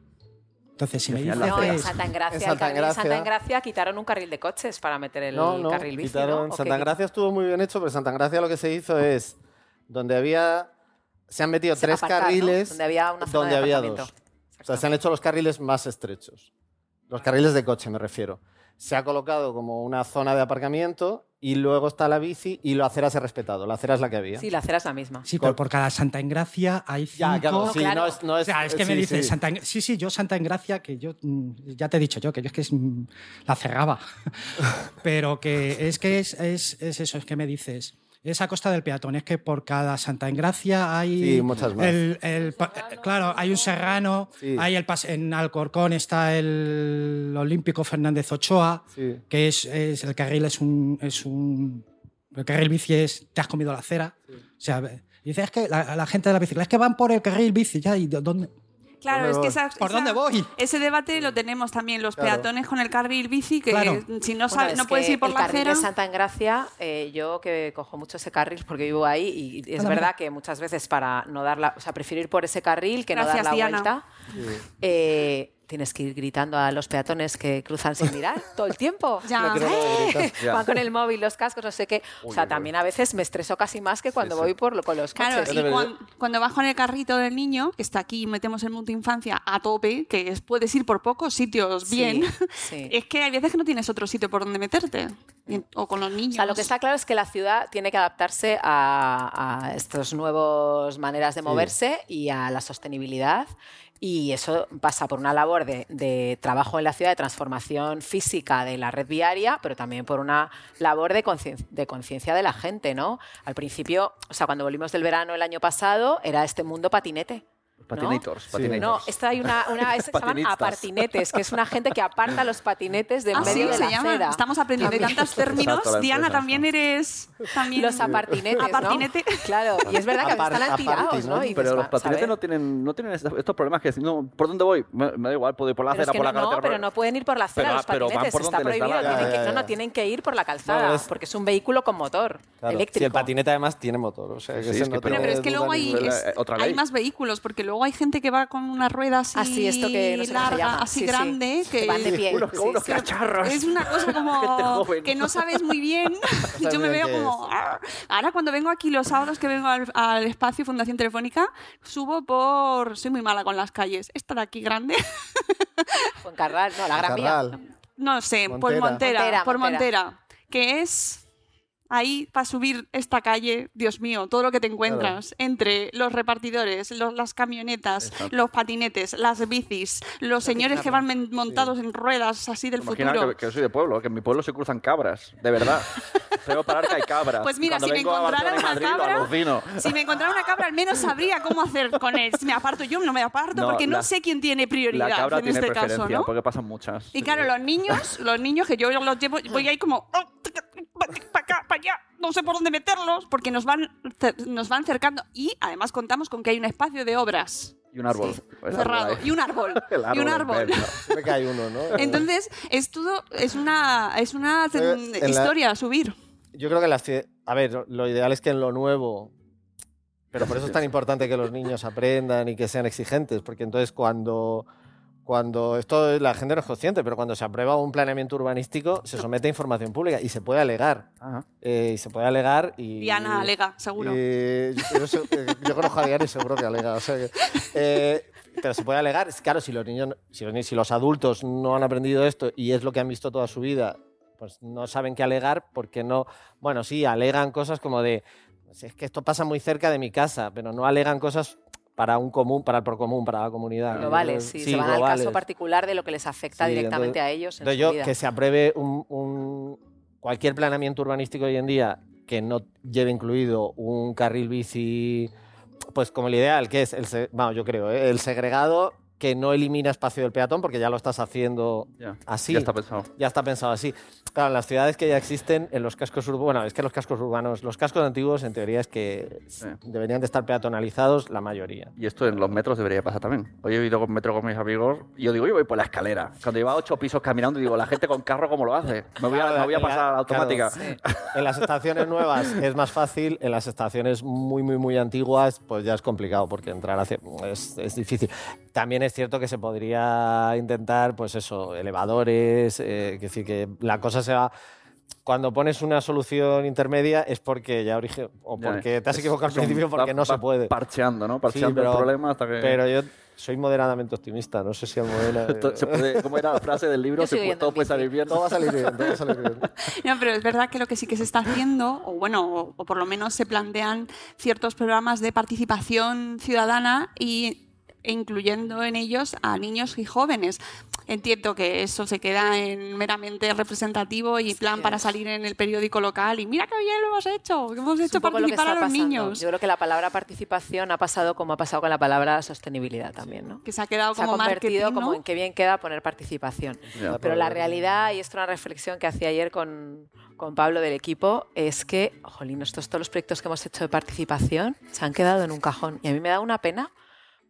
Entonces, si me dices... no, en Gracias. Santa Engracia, En el Santa quitaron un carril de coches para meter el No, no, carril bici, quitaron- ¿no? ¿O Santa qué? Gracia estuvo muy bien hecho, pero Santa Gracia lo que se hizo es donde había se han metido Se- tres aparcar, ¿no? carriles Donde había una zona donde de había dos. O sea, se han hecho los carriles más estrechos. Los carriles de coche me refiero. Se ha colocado como una zona de aparcamiento y luego está la bici y la acera se ha respetado. La acera es la que había. Sí, la acera es la misma. Sí, pero por cada Santa Engracia hay cinco. Ya, claro, sí, claro. no es, no es- o sea, es que me dices sí. Santa En- Sí, sí, yo Santa Engracia, que yo mm, ya te he dicho yo, que yo es que es, mm, la cerraba. Pero que es que es, es- es eso, es que me dices. Es a costa del peatón, es que por cada Santa Engracia hay. Sí, muchas más. el- el pa- claro, hay un serrano, Sí. hay el pas- en Alcorcón está el Olímpico Fernández Ochoa, Sí. que es, es- el carril es un, es un. El carril bici es. Te has comido la acera. O sea, dices es que la, la gente de la bicicleta es que van por el carril bici ya. ¿Y de dónde? Claro, ¿Dónde es que esa, ¿Por esa- dónde voy? ese debate lo tenemos también los Claro. peatones con el carril bici, que Claro. si no, sabes, es no puedes ir por el la carril acera. de Santa Engracia, eh, yo que cojo mucho ese carril porque vivo ahí y es verdad que muchas veces para no dar la, o sea, prefiero ir por ese carril que no dar la Diana. vuelta. Eh, tienes que ir gritando a los peatones que cruzan sin mirar todo el tiempo. Ya. gritas. Ya. Van con el móvil, los cascos, no sé qué. o sea, uy, también a veces me estreso casi más que cuando sí. voy por, con los Claro, coches. y cuan- cuando, vas con el carrito del niño, que está aquí, metemos el mundo infancia a tope, que es- puedes ir por pocos sitios Sí, bien, sí. es que hay veces que no tienes otro sitio por donde meterte. O con los niños. O sea, lo que está claro es que la ciudad tiene que adaptarse a, a estas nuevas maneras de moverse y a la sostenibilidad. Y eso pasa por una labor de, trabajo en la ciudad, de transformación física de la red viaria, pero también por una labor de concien- de conciencia de la gente, ¿no? Al principio, o sea, cuando volvimos del verano el año pasado, era este mundo patinete. ¿No? Patinators, patinators. No, esto hay una, una es- se llaman apartinetes, que es una gente que aparta los patinetes del Ah, sí, medio de se la llama. acera. Estamos aprendiendo de También. tantos términos. Diana, empresa, también eres... También... Los apartinetes, Apartinete. ¿no? Claro, y es verdad que Apar- están aparti, ¿no? ¿no? Y dices, Pero los "Va- patinetes ¿sabe?". no tienen, no tienen estos problemas que no, ¿por dónde voy? Me, me da igual, puedo ir por la Pero es acera, que por la no, no, carretera. pero no pueden ir por la acera Pero- los van patinetes, está prohibido. no, no, tienen que ir por la calzada, porque es un vehículo con motor eléctrico. Si el patinete además tiene motor. O sea, Sí, pero- es que luego hay, Eh, hay más vehículos, porque luego hay gente que va con una rueda así, Ah, sí, esto que no sé larga, llama. así Sí, sí. grande, que, Que van de pie. Unos, Sí, unos sí. cacharros. es una cosa como que no sabes muy bien. Yo me veo como... Ahora cuando vengo aquí los sábados que vengo al, al espacio Fundación Telefónica, subo por... Soy muy mala con las calles. Esta de aquí grande, Fuencarral, no, la Gran Vía. No sé, por Montera. Montera, Montera, por Montera. Montera, que es ahí para subir esta calle, Dios mío, todo lo que te encuentras entre los repartidores, los- las camionetas, los patinetes, las bicis, los señores que van montados en ruedas así del Imagina futuro. que, que yo soy de pueblo, que en mi pueblo se cruzan cabras, de verdad. Tengo parar que hay cabras. Pues mira, cuando si me encontrara una Madrid, cabra, si me encontrara una cabra, al menos sabría cómo hacer con él. Si me aparto yo, no me aparto, No, porque no sé quién tiene prioridad La cabra en tiene este preferencia, caso, ¿no? porque pasan muchas. Y claro, los niños, los niños que yo los llevo, voy ahí como para acá, para allá, no sé por dónde meterlos, porque nos van, nos van cercando. Y además contamos con que hay un espacio de obras Y un árbol. El cerrado árbol ahí. y un árbol El y un árbol. que hay uno, ¿no? Entonces es todo, es una, es una en la- historia a subir. Yo creo que las A ver, lo ideal es que en lo nuevo. Pero por eso es tan importante que los niños aprendan y que sean exigentes, porque entonces cuando. Cuando esto la gente no es consciente, pero cuando se aprueba un planeamiento urbanístico se somete a información pública y se puede alegar. Ajá. Eh, y se puede alegar y. Diana alega, seguro. Eh, yo, yo- yo conozco a Diana y seguro que alega. o sea que- eh, pero se puede alegar. Claro, si los niños, si los, ni- si los adultos no han aprendido esto y es lo que han visto toda su vida, pues no saben qué alegar porque no. Bueno, sí, alegan cosas como de. "Pues es que esto pasa muy cerca de mi casa, pero no alegan cosas para un común, para el procomún, para la comunidad. Globales, sí, se van al caso particular de lo que les afecta Sí, directamente entonces- a ellos en Entonces su yo, vida. que se apruebe un, un- cualquier planeamiento urbanístico hoy en día que no lleve incluido un carril bici, pues como el ideal, que es, el, vamos, yo creo, ¿eh? el segregado que no elimina espacio del peatón porque ya lo estás haciendo así. Ya está pensado. Ya está pensado así. Claro, en las ciudades que ya existen, en los cascos urbanos, bueno, es que los cascos urbanos, los cascos antiguos en teoría es que deberían de estar peatonalizados la mayoría. Y esto en los metros debería pasar también. Hoy he ido con metro con mis amigos y yo digo, yo voy por la escalera. Cuando lleva ocho pisos caminando, digo, la gente con carro, ¿cómo lo hace? Me voy a, me voy a En la- pasar la automática. claro, En las estaciones nuevas es más fácil, en las estaciones muy, muy, muy antiguas, pues ya es complicado porque entrar hacia, es, es difícil. También es cierto que se podría intentar, pues eso, elevadores, eh, que decir que la cosa se va. cuando pones una solución intermedia es porque ya origen o Ya, porque te has es- equivocado al principio porque va- no se puede. Parcheando, ¿no? Sí, Parcheando pero- el problema hasta que. Pero yo soy moderadamente optimista, no sé si se puede- ¿Cómo era la frase del libro? Se puede- todo puede salir bien. Todo va a salir bien, todo va a salir bien. No, pero es verdad que lo que sí que se está haciendo, o bueno, o, o por lo menos se plantean ciertos programas de participación ciudadana y, incluyendo en ellos a niños y jóvenes. Entiendo que eso se queda en meramente representativo y plan para salir en el periódico local y mira qué bien lo hemos hecho, que hemos hecho poco lo participar a los pasando. niños. Yo creo que la palabra participación ha pasado como ha pasado con la palabra sostenibilidad también, ¿no? Que se ha quedado Se ha como convertido marketing, como ¿no? en qué bien queda poner participación. Ya. Pero la realidad, y esto es una reflexión que hacía ayer con, con Pablo del equipo, es que, jolín, estos, todos los proyectos que hemos hecho de participación se han quedado en un cajón. Y a mí me da una pena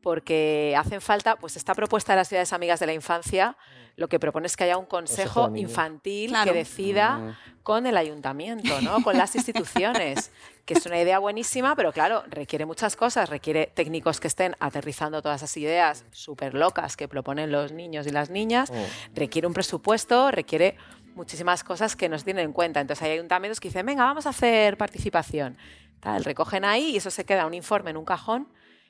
porque hacen falta, pues esta propuesta de las ciudades amigas de la infancia, lo que propone es que haya un Consejo infantil Claro. que decida con el ayuntamiento, ¿no? con las instituciones, que es una idea buenísima, pero claro, requiere muchas cosas, requiere técnicos que estén aterrizando todas esas ideas súper locas que proponen los niños y las niñas, requiere un presupuesto, requiere muchísimas cosas que nos tienen en cuenta. Entonces hay ayuntamientos que dicen, venga, vamos a hacer participación. Tal, recogen ahí y eso se queda un informe en un cajón,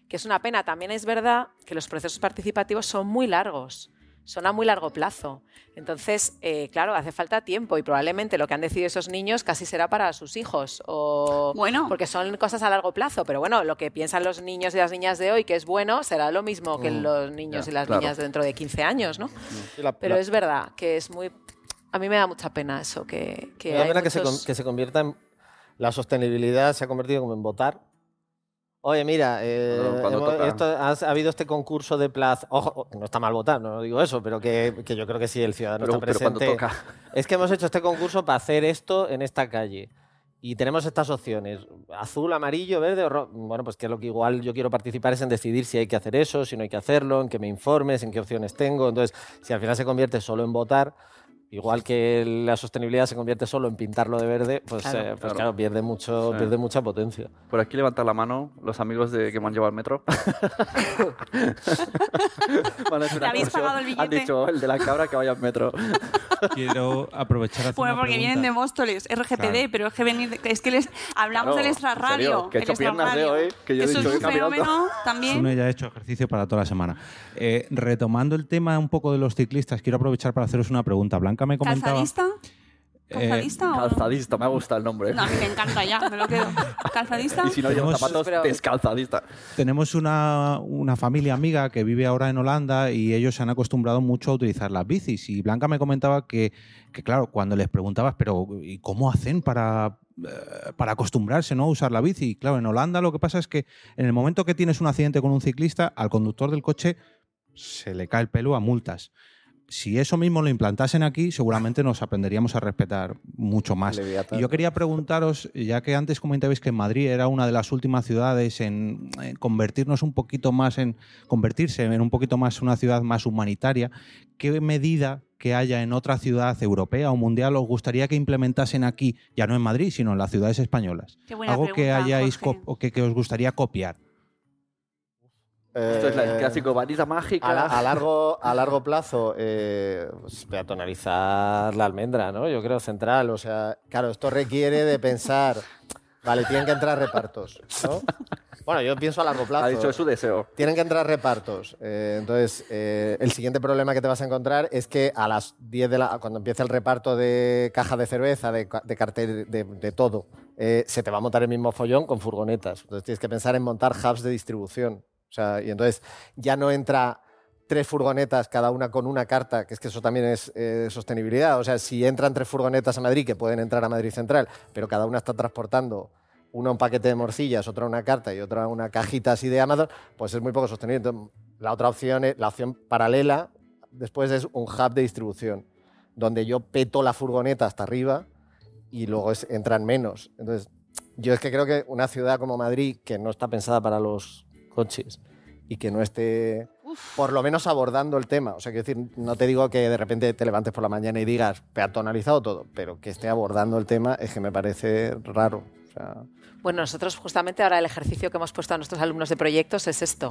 que es una pena. También es verdad que los procesos participativos son muy largos, son a muy largo plazo. Entonces, eh, claro, hace falta tiempo y probablemente lo que han decidido esos niños casi será para sus hijos. O, Bueno. Porque son cosas a largo plazo, pero bueno, lo que piensan los niños y las niñas de hoy que es bueno será lo mismo que Mm, los niños ya, y las claro. niñas dentro de 15 años, ¿no? Sí, la- Pero la- es verdad que es muy... A mí me da mucha pena eso, que, que Me da hay pena que, se, que se convierta en. La sostenibilidad se ha convertido como en votar. Oye, mira, eh, hemos- esto- ha, ha habido este concurso de plaza. Ojo, no está mal votar, no digo eso, pero que, que yo creo que sí, el ciudadano Pero, está pero presente. toca. Es que hemos hecho este concurso para hacer esto en esta calle. Y tenemos estas opciones, azul, amarillo, verde o rojo. Bueno, pues que lo que igual yo quiero participar es en decidir si hay que hacer eso, si no hay que hacerlo, en que me informes, en qué opciones tengo. Entonces, si al final se convierte solo en votar, igual que la sostenibilidad se convierte solo en pintarlo de verde, pues Claro. eh, pues Claro. claro, pierde, mucho, Sí. pierde mucha potencia. Por aquí levantar la mano los amigos de que me han llevado al metro. Van a hacer ¿Le una habéis pagado el Han billete? dicho el de la cabra que vaya al metro. Quiero aprovechar a hacer Bueno, porque vienen de. Móstoles, RGPD, Claro. pero es que, venir de- es que les hablamos Claro, del extrarradio. que he el hecho piernas de hoy, que yo he Eso dicho es un fenómeno Uno también. ya ha hecho ejercicio para toda la semana. Eh, retomando el tema un poco de los ciclistas, quiero aprovechar para haceros una pregunta. Blanca me comentaba... ¿Calzadista? Eh, ¿Calzadista o no? Calzadista, me ha gustado el nombre. No, a mí me encanta ya, me lo quedo. ¿Calzadista? Y si no llevo Tenemos- zapatos, pero- descalzadista. Tenemos una, una familia amiga que vive ahora en Holanda y ellos se han acostumbrado mucho a utilizar las bicis. Y Blanca me comentaba que, que claro, cuando les preguntabas, pero ¿y cómo hacen para, eh, para acostumbrarse ¿no? a usar la bici? Y claro, en Holanda lo que pasa es que en el momento que tienes un accidente con un ciclista, al conductor del coche se le cae el pelo a multas. Si eso mismo lo implantasen aquí, seguramente nos aprenderíamos a respetar mucho más. Leviatán. Y yo quería preguntaros, ya que antes comentabais que Madrid era una de las últimas ciudades en, convertirnos un poquito más en convertirse en un poquito más una ciudad más humanitaria, ¿qué medida que haya en otra ciudad europea o mundial os gustaría que implementasen aquí, ya no en Madrid, sino en las ciudades españolas? Qué buena Algo que hayáis o que, que os gustaría copiar. Esto es el Eh, clásico varita mágica. A, la- a largo, a largo plazo, eh, pues, peatonalizar la almendra, ¿no? Yo creo central. O sea, claro, esto requiere de pensar. Vale, tienen que entrar repartos, ¿no? Bueno, yo pienso a largo plazo. Ha dicho su deseo. Tienen que entrar repartos. Eh, entonces, eh, el siguiente problema que te vas a encontrar es que a las 10 de la. cuando empiece el reparto de caja de cerveza, de, ca- de cartel, de, de todo, eh, se te va a montar el mismo follón con furgonetas. Entonces, tienes que pensar en montar hubs de distribución. O sea, y entonces ya no entra tres furgonetas, cada una con una carta, que es que eso también es eh, sostenibilidad. O sea, si entran tres furgonetas a Madrid, que pueden entrar a Madrid Central, pero cada una está transportando una un paquete de morcillas, otra una carta y otra una cajita así de Amazon, pues es muy poco sostenible. Entonces, la otra opción, la opción paralela, después es un hub de distribución, donde yo peto la furgoneta hasta arriba y luego entran menos. Entonces, yo es que creo que una ciudad como Madrid, que no está pensada para los coches y que no esté por lo menos abordando el tema. O sea, quiero decir, no te digo que de repente te levantes por la mañana y digas peatonalizado todo, pero que esté abordando el tema es que me parece raro. O sea, Bueno, nosotros justamente ahora el ejercicio que hemos puesto a nuestros alumnos de proyectos es esto.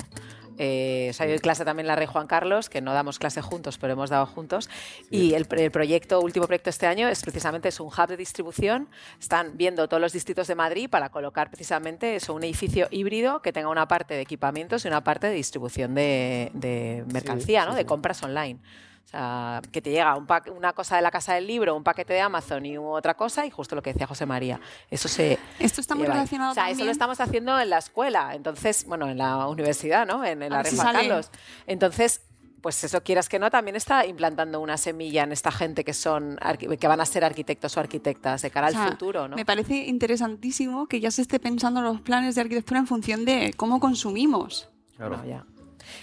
Eh, o sea, yo doy clase también la Rey Juan Carlos, que no damos clase juntos, pero hemos dado juntos. Y el, el proyecto, último proyecto este año, es precisamente es un hub de distribución. Están viendo todos los distritos de Madrid para colocar precisamente eso, un edificio híbrido que tenga una parte de equipamientos y una parte de distribución de, de mercancía, ¿no? de compras online. O sea, que te llega un pa- una cosa de la casa del libro, un paquete de Amazon y otra cosa, y justo lo que decía José María. Eso se. Esto está muy lleva ahí. relacionado O sea, eso lo estamos haciendo en la escuela, entonces, bueno, en la universidad, ¿no? En, en la si. Carlos. Entonces, pues eso quieras que no, también está implantando una semilla en esta gente que son que van a ser arquitectos o arquitectas de cara O sea, al futuro, ¿no? Me parece interesantísimo que ya se esté pensando los planes de arquitectura en función de cómo consumimos. Bueno, ya.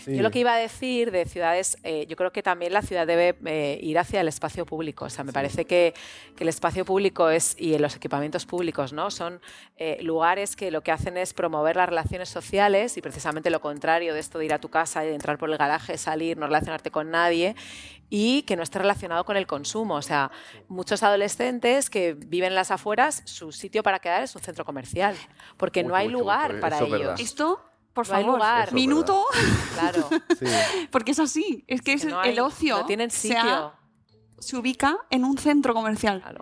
Sí. Yo lo que iba a decir de ciudades, eh, yo creo que también la ciudad debe eh, ir hacia el espacio público. O sea, me parece que, que el espacio público es y los equipamientos públicos, ¿no? Son eh, lugares que lo que hacen es promover las relaciones sociales y precisamente lo contrario de esto de ir a tu casa y de entrar por el garaje, salir, no relacionarte con nadie y que no esté relacionado con el consumo. O sea, muchos adolescentes que viven en las afueras, su sitio para quedar es un centro comercial, porque Uy, no hay uy, lugar para es verdad. ellos. Esto, por No favor, lugar. Eso es minuto, Claro. sí. porque es así. Es que, es que no el ocio no tienen se, sitio. ha- se ubica en un centro comercial. Claro.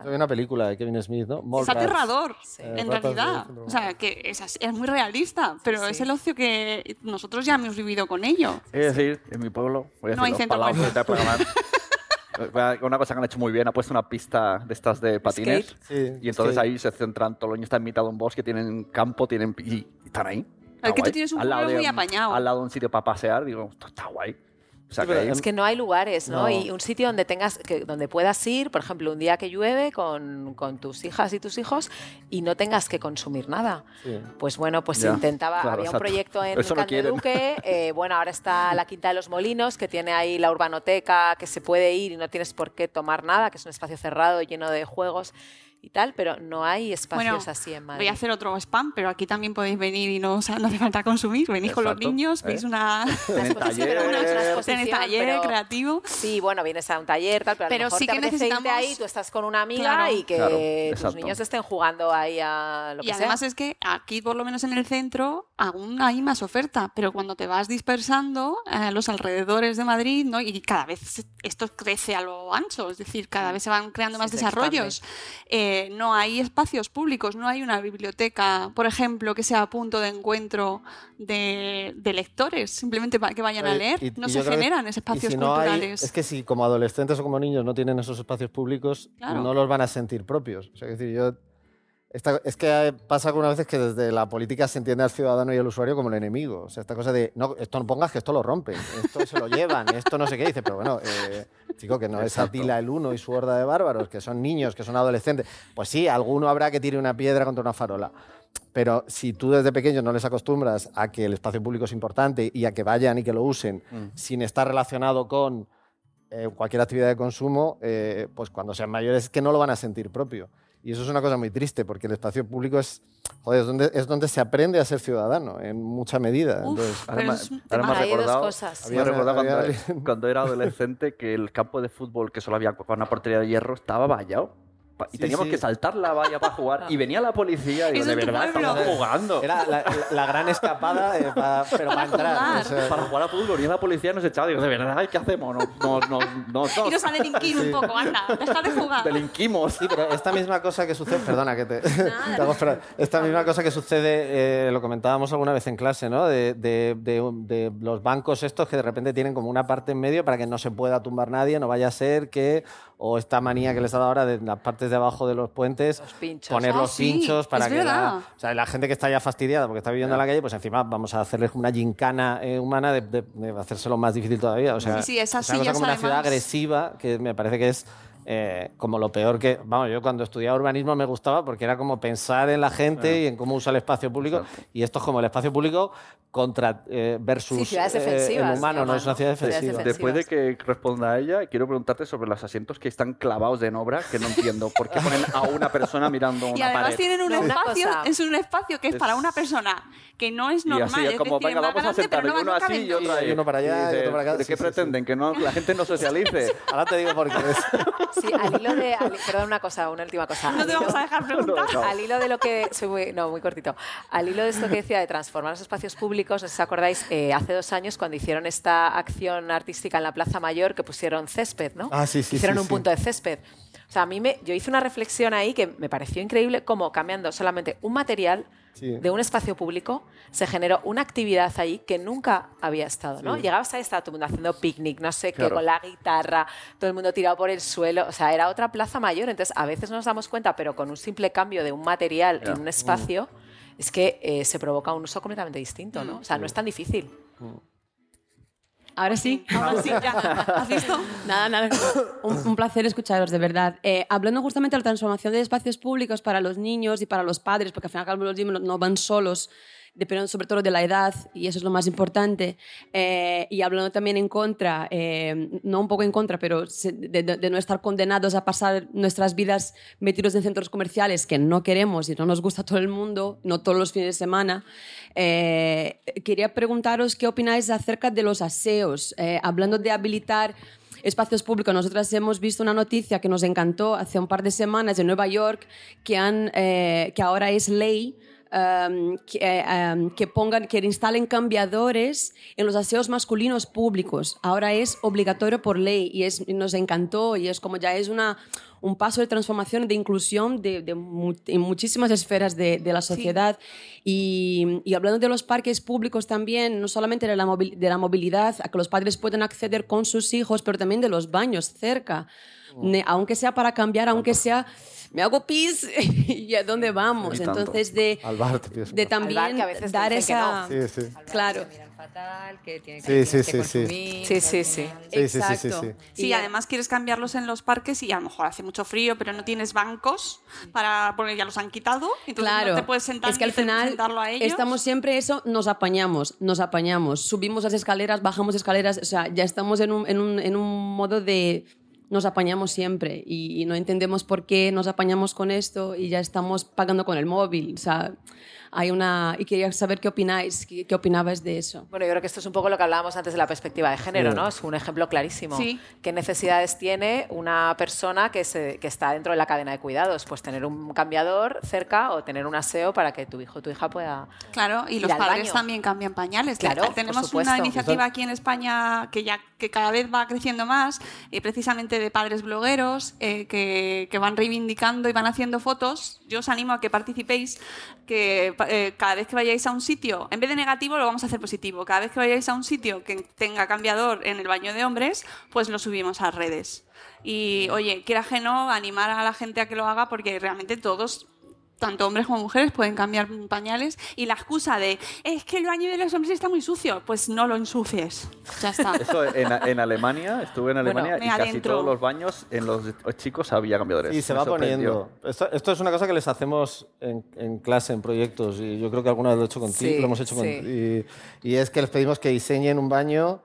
Hay una película de Kevin Smith, ¿no? Es aterrador, Sí. Eh, en realidad. O sea, que es, así- es muy realista, pero Sí. es el ocio que nosotros ya hemos vivido con ello. Es decir, en mi pueblo, voy a No hay centro comercial. frente a Plegamar, Una cosa que han hecho muy bien, ha puesto una pista de estas de patines. Sí, Y entonces ahí se centran, todo el año está en mitad de un bosque, tienen campo, tienen y, y están ahí. Está Es que tú tienes un pueblo muy apañado. Al lado de un sitio para pasear, digo, esto está guay. O sea, Sí, que Es que no hay lugares, ¿no? No. Y un sitio donde tengas, que, donde puedas ir, por ejemplo, un día que llueve con, con tus hijas y tus hijos y no tengas que consumir nada. Sí. Pues bueno, pues Ya, intentaba, claro, había exacto. un proyecto en Eso no. Candeduque, eh, bueno, ahora está la Quinta de los Molinos, que tiene ahí la urbanoteca, que se puede ir y no tienes por qué tomar nada, que es un espacio cerrado lleno de juegos y tal, pero no hay espacios Bueno, así en Madrid. Voy a hacer otro spam, pero aquí también podéis venir y no, o sea, no hace falta consumir. Venís con los Exacto, niños, ¿eh? veis una... Taller. pero bueno, es una Tenéis exposición, taller pero- creativo. Sí, bueno, vienes a un taller, tal, pero, a lo Pero mejor sí te que necesitamos- ahí, tú estás con una amiga Claro. y que Claro, tus exacto. niños estén jugando ahí a lo que Y además sea. es que aquí, por lo menos en el centro, aún hay más oferta, pero cuando te vas dispersando a los alrededores de Madrid, ¿no? y cada vez esto crece a lo ancho, es decir, cada vez se van creando Sí, más desarrollos, eh, no hay espacios públicos, no hay una biblioteca, por ejemplo, que sea punto de encuentro de, de lectores, simplemente para que vayan a leer, y- no y se que- generan espacios si no hay- culturales. es que si como adolescentes o como niños no tienen esos espacios públicos, Claro. no los van a sentir propios. O sea, es decir, yo... esta- es que pasa algunas veces que desde la política se entiende al ciudadano y al usuario como el enemigo. O sea, esta cosa de, no, esto no pongas que esto lo rompen, esto se lo llevan, esto no sé qué. Dice, pero bueno, eh, chico, que no es Exacto. Atila el Uno y su horda de bárbaros, que son niños, que son adolescentes. Pues sí, alguno habrá que tire una piedra contra una farola. Pero si tú desde pequeños no les acostumbras a que el espacio público es importante y a que vayan y que lo usen Mm. sin estar relacionado con eh, cualquier actividad de consumo, eh, pues cuando sean mayores es que no lo van a sentir propio. Y eso es una cosa muy triste, porque el espacio público es, joder, es, donde, es donde se aprende a ser ciudadano, en mucha medida. Uf, Entonces, Ahora pero me- es un ahora me tema- Hay dos recordado, cosas. me Había- he recordado cuando, había cuando era adolescente que el campo de fútbol, que solo había una portería de hierro, estaba vallado. Y Sí, teníamos sí. que saltar la valla para jugar. Y venía la policía y digo, de verdad pueblo. estamos jugando. era la, la- la gran escapada, eh, pa- pero para entrar. jugar. o sea, Para jugar a fútbol. Y la policía nos echaba. Digo, de verdad, ¿qué hacemos? No, no, no, no, Y nos a delinquir un poco, anda, deja de jugar. delinquimos. Sí, pero esta misma cosa que sucede, perdona que te, te hago esperar. esta misma cosa que sucede, eh, lo comentábamos alguna vez en clase, ¿no? De, de- de- de los bancos estos que de repente tienen como una parte en medio para que no se pueda tumbar nadie, no vaya a ser que, o esta manía que les ha dado ahora de las partes de abajo de los puentes, Los pinchos. poner Ah, los sí, pinchos para que la, o sea, la gente que está ya fastidiada porque está viviendo en la calle, pues encima vamos a hacerles una gincana eh, humana de, de- de hacérselo más difícil todavía. O sea, Sí, sí, esas es una cosa como una ciudad agresiva que me parece que es eh, como lo peor que. Vamos, yo cuando estudiaba urbanismo me gustaba porque era como pensar en la gente y en cómo usa el espacio público. Y esto es como el espacio público contra eh, versus Sí, ciudades eh, defensivas, el humano, no es una ciudad defensiva. Después de que responda a ella, quiero preguntarte sobre los asientos que están clavados en obra, que no entiendo por qué ponen a una persona mirando una Y además pared. tienen un espacio, es un espacio que es, Es- para una persona que no es Y normal, así, es como, decir, venga, vamos a sentar no, uno no así y otro ahí. Y uno para allá y dice, otro para acá, ¿De sí, qué sí, pretenden? ¿Que no, la gente no socialice? Ahora te digo por qué es. Sí, al hilo de. al- perdón, una cosa, una última cosa. No Al te hilo- vamos a dejar preguntar. Al hilo de lo que. Soy muy, no, muy cortito. Al hilo de esto que decía de transformar los espacios públicos, os acordáis, eh, hace dos años cuando hicieron esta acción artística en la Plaza Mayor que pusieron césped, ¿no? Ah, sí, sí, Hicieron sí, un sí. punto de césped. O sea, a mí me, yo hice una reflexión ahí que me pareció increíble cómo cambiando solamente un material Sí. de un espacio público se generó una actividad ahí que nunca había estado, ¿no? Sí. Llegabas ahí, estaba todo el mundo haciendo picnic, no sé qué, con la guitarra, todo el mundo tirado por el suelo, o sea, era otra plaza mayor, entonces a veces no nos damos cuenta, pero con un simple cambio de un material en un espacio, es que eh, se provoca un uso completamente distinto, ¿no? O sea, no es tan difícil. Ahora sí. Ahora sí, ya. ¿Has visto? Nada, nada. Un, un placer escucharos, de verdad. Eh, hablando justamente de la transformación de espacios públicos para los niños y para los padres, porque al final los niños no van solos, dependiendo sobre todo de la edad, y eso es lo más importante. Eh, y hablando también en contra, eh, no un poco en contra, pero de, no estar condenados a pasar nuestras vidas metidos en centros comerciales que no queremos y no nos gusta todo el mundo, no todos los fines de semana. Eh, quería preguntaros qué opináis acerca de los aseos, hablando de habilitar espacios públicos. Nosotras hemos visto una noticia que nos encantó hace un par de semanas de Nueva York, que, han, que ahora es ley. Que, eh, que pongan, que instalen cambiadores en los aseos masculinos públicos. Ahora es obligatorio por ley y, es, nos encantó y es como ya es una, un paso de transformación, de inclusión de, de mu- en muchísimas esferas de, de la sociedad. Y, y hablando de los parques públicos también, no solamente de la, de la movilidad, a que los padres puedan acceder con sus hijos, pero también de los baños cerca. Ne- aunque sea para cambiar, aunque sea, me hago pis y a dónde vamos. Entonces, de, Al bar te pides un de también Al bar, que a veces te dar esa... Sí, sí. Claro. Que tiene Sí, sí, sí, sí. consumir, Sí, que sí, al sí. Sí, sí, sí, sí, Exacto. sí. Además quieres cambiarlos en los parques y a lo mejor hace mucho frío, pero no tienes bancos para porque ya los han quitado. Entonces Claro, no te puedes sentar es que al final sentarlo a ellos. estamos siempre eso, nos apañamos, nos apañamos, subimos las escaleras, bajamos escaleras, o sea, ya estamos en un, en un, en un modo de nos apañamos siempre y, y no entendemos por qué nos apañamos con esto y ya estamos pagando con el móvil, o sea, hay una... Y quería saber qué opináis, qué, qué opinabais de eso. Bueno, yo creo que esto es un poco lo que hablábamos antes de la perspectiva de género, Sí. ¿no? Es un ejemplo clarísimo. Sí. ¿Qué necesidades tiene una persona que, se- que está dentro de la cadena de cuidados? Pues tener un cambiador cerca o tener un aseo para que tu hijo o tu hija pueda... Claro, y ir los al padres baño. también cambian pañales. Claro, por Tenemos supuesto. una iniciativa aquí en España que ya que cada vez va creciendo más, eh, precisamente de padres blogueros eh, que, que van reivindicando y van haciendo fotos. Yo os animo a que participéis, que eh, cada vez que vayáis a un sitio, en vez de negativo lo vamos a hacer positivo. Cada vez que vayáis a un sitio que tenga cambiador en el baño de hombres, pues lo subimos a redes. Y oye, quiera que no, animar a la gente a que lo haga porque realmente todos tanto hombres como mujeres pueden cambiar pañales y la excusa de es que el baño de los hombres está muy sucio, pues no lo ensucies. Ya está. Eso en, en Alemania, estuve en Bueno, Alemania me y casi adentro. todos los baños en los chicos había cambiadores. Y se Me va sorprendió. poniendo. Esto, esto es una cosa que les hacemos en, en clase, en proyectos, y yo creo que alguna vez lo, he hecho contigo, Sí, lo hemos hecho sí. contigo. Y, y es que les pedimos que diseñen un baño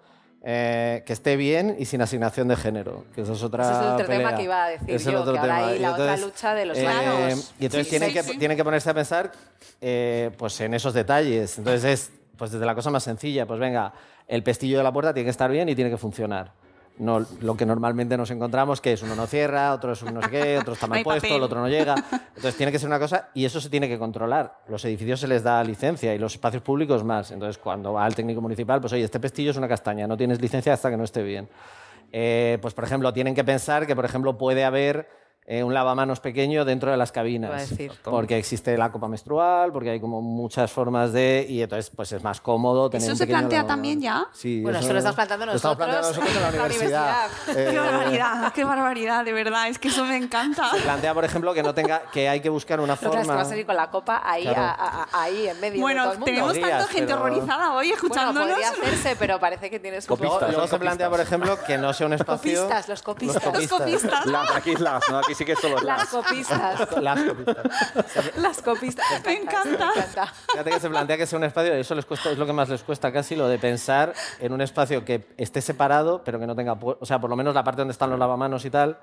eh, que esté bien y sin asignación de género, que eso es otra Ese es otro tema que iba a decir Es el yo, otro que ahora hay la otra lucha de los eh. Y entonces Sí, tienen, sí, que, sí. tienen que ponerse a pensar eh, pues en esos detalles. Entonces es pues desde la cosa más sencilla, pues venga, el pestillo de la puerta tiene que estar bien y tiene que funcionar. No lo que normalmente nos encontramos, que es uno no cierra, otro es un no sé qué, otro está mal puesto, papel. el otro no llega. Entonces tiene que ser una cosa y eso se tiene que controlar. Los edificios se les da licencia y los espacios públicos más. Entonces cuando va al técnico municipal, pues oye, este pestillo es una castaña, no tienes licencia hasta que no esté bien. Eh, pues por ejemplo, tienen que pensar que por ejemplo puede haber eh, un lavamanos pequeño dentro de las cabinas. decir. Porque existe la copa menstrual, porque hay como muchas formas de... Y entonces pues es más cómodo tener ¿Eso un se plantea lavamanos. también ya? Sí, Bueno, eso lo estamos planteando lo estamos planteando nosotros nosotros en la universidad. Qué Eh, barbaridad, qué barbaridad, de verdad, es que eso me encanta. se plantea, por ejemplo, que no tenga, que hay que buscar una que es que forma. va a salir con la copa ahí, Claro. a- a- ahí en medio de Bueno, todo el mundo. tenemos tanta gente pero- horrorizada hoy Bueno, escuchándonos. podría hacerse, pero parece que tienes Luego, Copistas, luego se plantea, por copistas. ejemplo, que no sea un espacio. copistas, los copistas. Los copistas. Las, aquí las, no, aquí sí que solo Las las. copistas. Las copistas. Las copistas. Me encanta. Me encanta. Fíjate que se plantea que sea un espacio, eso les cuesta, es lo que más les cuesta casi, lo de pensar en un espacio que esté separado, pero que no tenga. O sea, por lo menos la parte donde están los lavamanos y tal,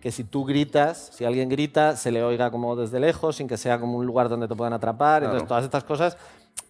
que si tú gritas, si alguien grita, se le oiga como desde lejos, sin que sea como un lugar donde te puedan atrapar. Claro. Entonces, todas estas cosas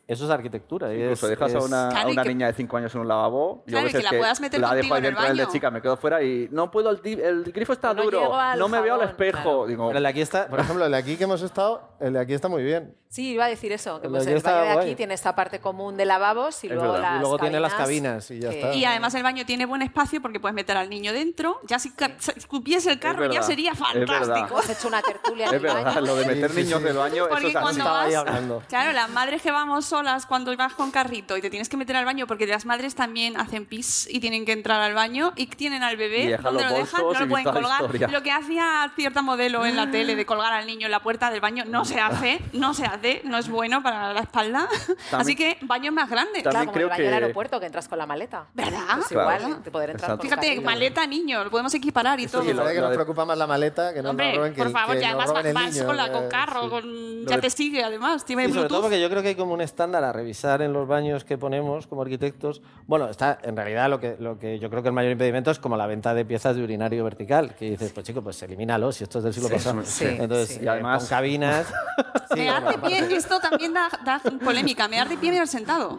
eso es arquitectura. y Incluso es- dejas a es- una, a Claro, y una que- niña de 5 años en un lavabo. Claro, y yo a veces que la puedas meter la dejo ahí en el dentro del de chica, me quedo fuera y no puedo, el, el grifo está No duro, no me veo al espejo. claro. Digo, Pero el de aquí está, por ejemplo, el de aquí que hemos estado, el de aquí está muy bien. Sí, iba a decir eso, que El pues de el aquí baño de aquí guay. tiene esta parte común de lavabos y Es luego las Y luego tiene las cabinas y ya que- está. Y además el baño tiene buen espacio porque puedes meter al niño dentro. Ya si escupiese el carro ya sería fantástico. Hemos hecho una tertulia es verdad, lo de meter Sí, sí, niños sí. del baño, eso es. Claro, las madres que vamos solas cuando vas con carrito y te tienes que meter al baño porque las madres también hacen pis y tienen que entrar al baño y tienen al bebé, dejan ¿dónde los lo dejan? No lo pueden colgar. historia. Lo que hacía cierta modelo en la tele de colgar al niño en la puerta del baño no se hace, no se hace, no es bueno para la espalda. Así que baños más grandes. También Claro, como creo el baño que- del aeropuerto que entras con la maleta. ¿Verdad? Pues Claro. igual, de poder entrar por Fíjate, maleta niño, lo podemos equiparar y todo. Sí, la verdad que nos de- preocupa más la maleta que no Hombre, nos roben que por favor, que ya vas, vas niño, con, la, eh, con carro, sí. con- ya de- te sigue además, tiene Y sobre todo Bluetooth. porque yo creo que hay como un estándar a revisar en los baños que ponemos como arquitectos. Bueno, está en realidad lo que, lo que yo creo que el mayor impedimento es como la venta de piezas de urinario vertical, que dices, pues chico, pues elimínalo, si esto es del siglo pasado. sí, Entonces, sí. Y además- con cabinas... sí, Mear de pie, esto también da, da polémica. Mear de pie, mear sentado.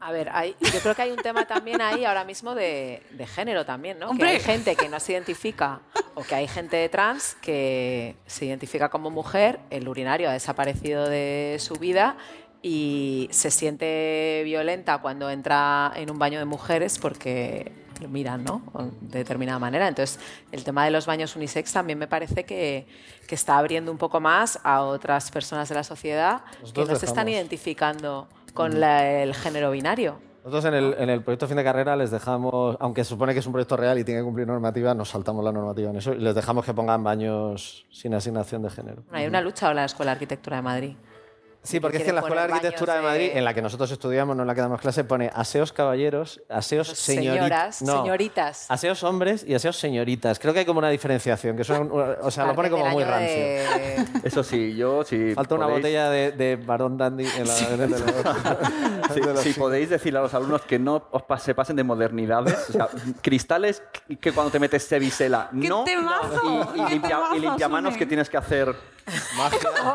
A ver, hay- yo creo que hay un tema también ahí ahora mismo de, de género también, ¿no? Hombre. Que hay gente que no se identifica o que hay gente trans que se identifica como mujer, el urinario ha desaparecido de su vida y se siente violenta cuando entra en un baño de mujeres porque lo miran, ¿no? De determinada manera. Entonces, el tema de los baños unisex también me parece que, que está abriendo un poco más a otras personas de la sociedad que no se están identificando con la- el género binario. Nosotros en el, en el proyecto fin de carrera les dejamos, aunque se supone que es un proyecto real y tiene que cumplir normativa, nos saltamos la normativa en eso y les dejamos que pongan baños sin asignación de género. Bueno, hay una lucha ahora en la Escuela de Arquitectura de Madrid. Sí, porque es que en la Escuela de Arquitectura de Madrid, en la que nosotros estudiamos, no en la que damos clase, pone aseos caballeros, aseos señoritas. Señoras, señoritas. Aseos hombres y aseos señoritas. Creo que hay como una diferenciación, que son, o sea, lo pone como muy rancio. de- Eso sí, yo si Falta una botella de, de Barón Dandy en la... Si, de los- si podéis decirle a los alumnos que no os pas- se pasen de modernidades, o sea, cristales que cuando te metes se bisela, ¡Qué no, temazo! y, y ¡Qué limpia, temazo, y limpiamanos que tienes que hacer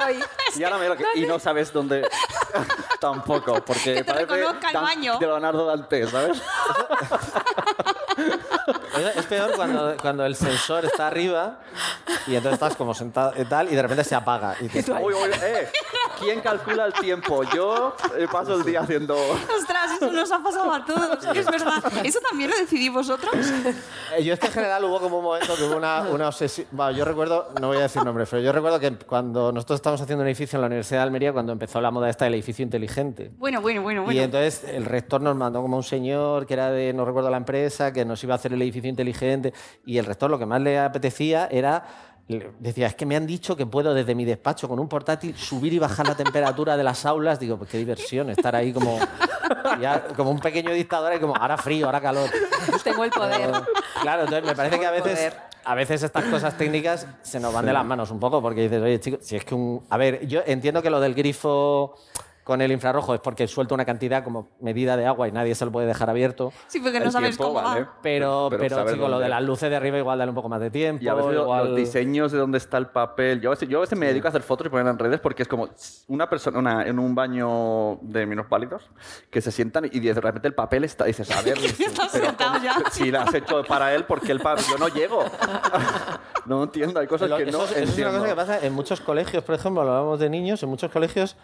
Ay, y ahora me lo que- y no sabes dónde tampoco, porque Que te parece reconozca el baño. de Leonardo Dante, ¿sabes? Es peor cuando, cuando el sensor está arriba y entonces estás como sentado y tal y de repente se apaga. Y dices, Uy, uy, eh, ¿Quién calcula el tiempo? Yo eh, paso el día haciendo Ostras, eso nos ha pasado a todos, es verdad. ¿Eso también lo decidís vosotros? Eh, Yo es que en general hubo como un momento que hubo una, una obsesión. Bueno, yo recuerdo, no voy a decir nombres, pero yo recuerdo que cuando nosotros estábamos haciendo un edificio en la Universidad de Almería, cuando empezó la moda esta del edificio inteligente. Bueno, bueno, bueno, Y bueno. entonces el rector nos mandó como un señor que era de, no recuerdo la empresa, que nos iba a hacer el edificio inteligente. Y el rector lo que más le apetecía era. Decía, es que me han dicho que puedo desde mi despacho con un portátil subir y bajar la temperatura de las aulas. Digo, pues qué diversión estar ahí como, ya, como un pequeño dictador y como ahora frío, ahora calor. tengo el poder. Claro, entonces me parece que a veces, Poder. a veces estas cosas técnicas se nos van de las manos un poco porque dices, oye, chicos, si es que un... A ver, yo entiendo que lo del grifo con el infrarrojo es porque suelta una cantidad como medida de agua y nadie se lo puede dejar abierto. Sí, porque no el sabes tiempo, cómo ¿vale? va. Pero, Pero pero, saber chico, lo de las luces de arriba igual dale un poco más de tiempo. Y a veces igual... los diseños de dónde está el papel. Yo a veces, yo a veces me dedico a hacer fotos y ponerlas en redes porque es como una persona una, en un baño de minusválidos que se sientan y de repente el papel está. Dices, a ver, Estás pero sentado ¿cómo- ya. si lo has hecho para él, porque el papel. Yo no llego. no entiendo, hay cosas Lo- que eso, no es- eso es una entiendo. cosa que pasa en muchos colegios, por ejemplo, hablábamos de niños, en muchos colegios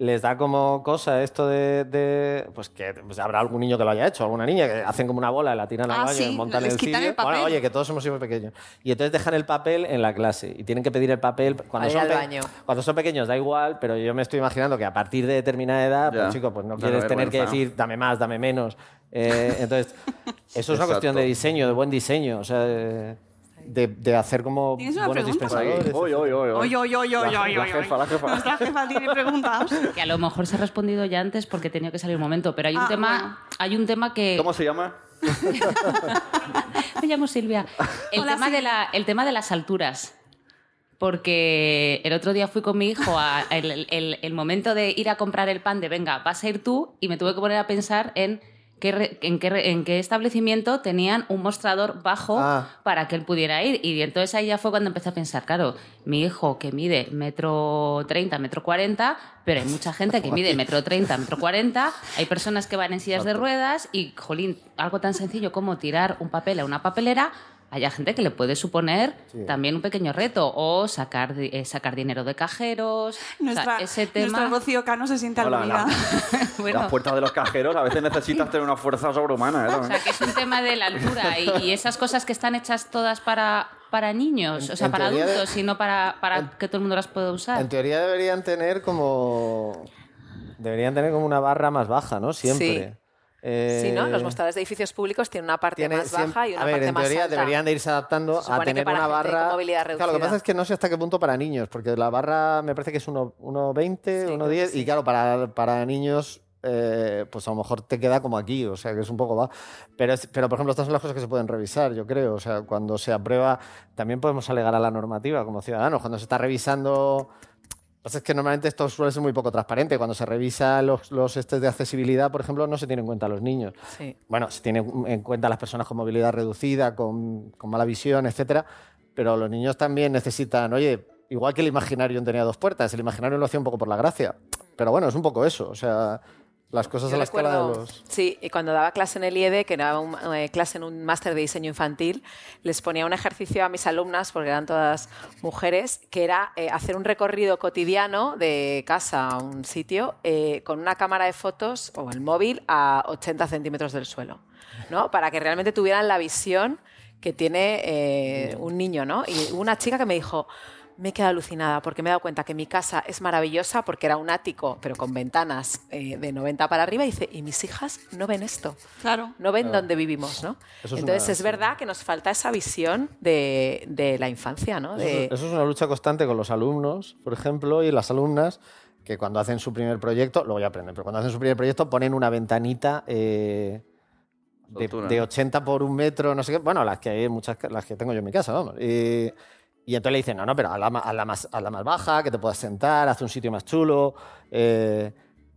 les da como cosa esto de, de- pues que pues habrá algún niño que lo haya hecho, alguna niña que hacen como una bola, la tiran al Ah, baño, sí, y montan les el quitan sitio. el papel. Bueno, oye, que todos muy pequeños. Y entonces dejan el papel en la clase y tienen que pedir el papel cuando son baño. cuando son pequeños da igual, pero yo me estoy imaginando que a partir de determinada edad, Ya. pues chico, pues no quieres tener que decir dame más, dame menos. Eh, entonces, eso es una cuestión de diseño, de buen diseño, o sea, de, de- de hacer como ¿Tienes una buenos pregunta? Dispensadores. Oy, oy, oy, Oy, oy, oy, oy, La- jefa, la jefa. Nuestra jefa tiene preguntas. Que a lo mejor se ha respondido ya antes porque tenía que salir un momento, pero hay un Ah, tema, bueno. hay un tema que ¿Cómo se llama? me llamo Silvia. El Hola, tema de Silvia. la, el tema de las alturas. Porque el otro día fui con mi hijo a el, el- el momento de ir a comprar el pan de venga, vas a ir tú y me tuve que poner a pensar en qué en qué establecimiento tenían un mostrador bajo Ah. para que él pudiera ir. Y entonces ahí ya fue cuando empecé a pensar, claro, mi hijo que mide metro 30, metro 40, pero hay mucha gente que mide metro 30, metro 40, hay personas que van en sillas de ruedas y, jolín, algo tan sencillo como tirar un papel a una papelera, hay gente que le puede suponer Sí. también un pequeño reto o sacar, di- eh, sacar dinero de cajeros. O sea, Nuestra, ese tema... nuestra Rocío Cano se siente Hola, aludida. Bueno. Las puertas de los cajeros a veces necesitas tener una fuerza sobrehumana. ¿eh? O sea, que es un tema de la altura y, y esas cosas que están hechas todas para, para niños, En- o sea, para teoría de- adultos y no para, para que todo el mundo las pueda usar. En teoría deberían tener como. Deberían tener como una barra más baja, ¿no? Siempre. Eh, Sí, ¿no? Los mostradores de edificios públicos tienen una parte tiene más baja y una a ver, parte en más teoría alta. deberían de irse adaptando a tener una barra. Claro, lo que pasa es que no sé hasta qué punto para niños, porque la barra me parece que es uno- 1,20, 1,10 y claro, para, para niños eh, pues a lo mejor te queda como aquí, o sea que es un poco va. Pero, pero por ejemplo, estas son las cosas que se pueden revisar, yo creo. O sea, cuando se aprueba, también podemos alegar a la normativa como ciudadanos. Cuando se está revisando Es que normalmente esto suele ser muy poco transparente. Cuando se revisa los, los estes de accesibilidad, por ejemplo, no se tienen en cuenta los niños. Sí. Bueno, se tienen en cuenta las personas con movilidad reducida, con, con mala visión, etcétera. Pero los niños también necesitan, oye, igual que el imaginario tenía dos puertas, el imaginario lo hacía un poco por la gracia. Pero bueno, es un poco eso. O sea, las cosas Yo a la escala de recuerdo- los. Sí, y cuando daba clase en el IED, que daba un- eh, clase en un máster de diseño infantil, les ponía un ejercicio a mis alumnas, porque eran todas mujeres, que era eh, hacer un recorrido cotidiano de casa a un sitio eh, con una cámara de fotos o el móvil a 80 centímetros del suelo, ¿no? Para que realmente tuvieran la visión que tiene un niño, ¿no? Y hubo una chica que me dijo, me he quedado alucinada porque me he dado cuenta que mi casa es maravillosa porque era un ático, pero con ventanas eh, de 90 para arriba. Y dice, y mis hijas no ven esto. Claro. No ven Claro. dónde vivimos, ¿no? Eso es Entonces una- es verdad que nos falta esa visión de, de la infancia, ¿no? Eso, De- es- eso es una lucha constante con los alumnos, por ejemplo, y las alumnas, que cuando hacen su primer proyecto, luego ya aprenden, pero cuando hacen su primer proyecto ponen una ventanita eh, de, de 80 por un metro, no sé qué, bueno, las que hay muchas, las que tengo yo en mi casa, vamos. Y entonces le dicen, no, no, pero a la, a la más, a la más baja, que te puedas sentar, haz un sitio más chulo. eh,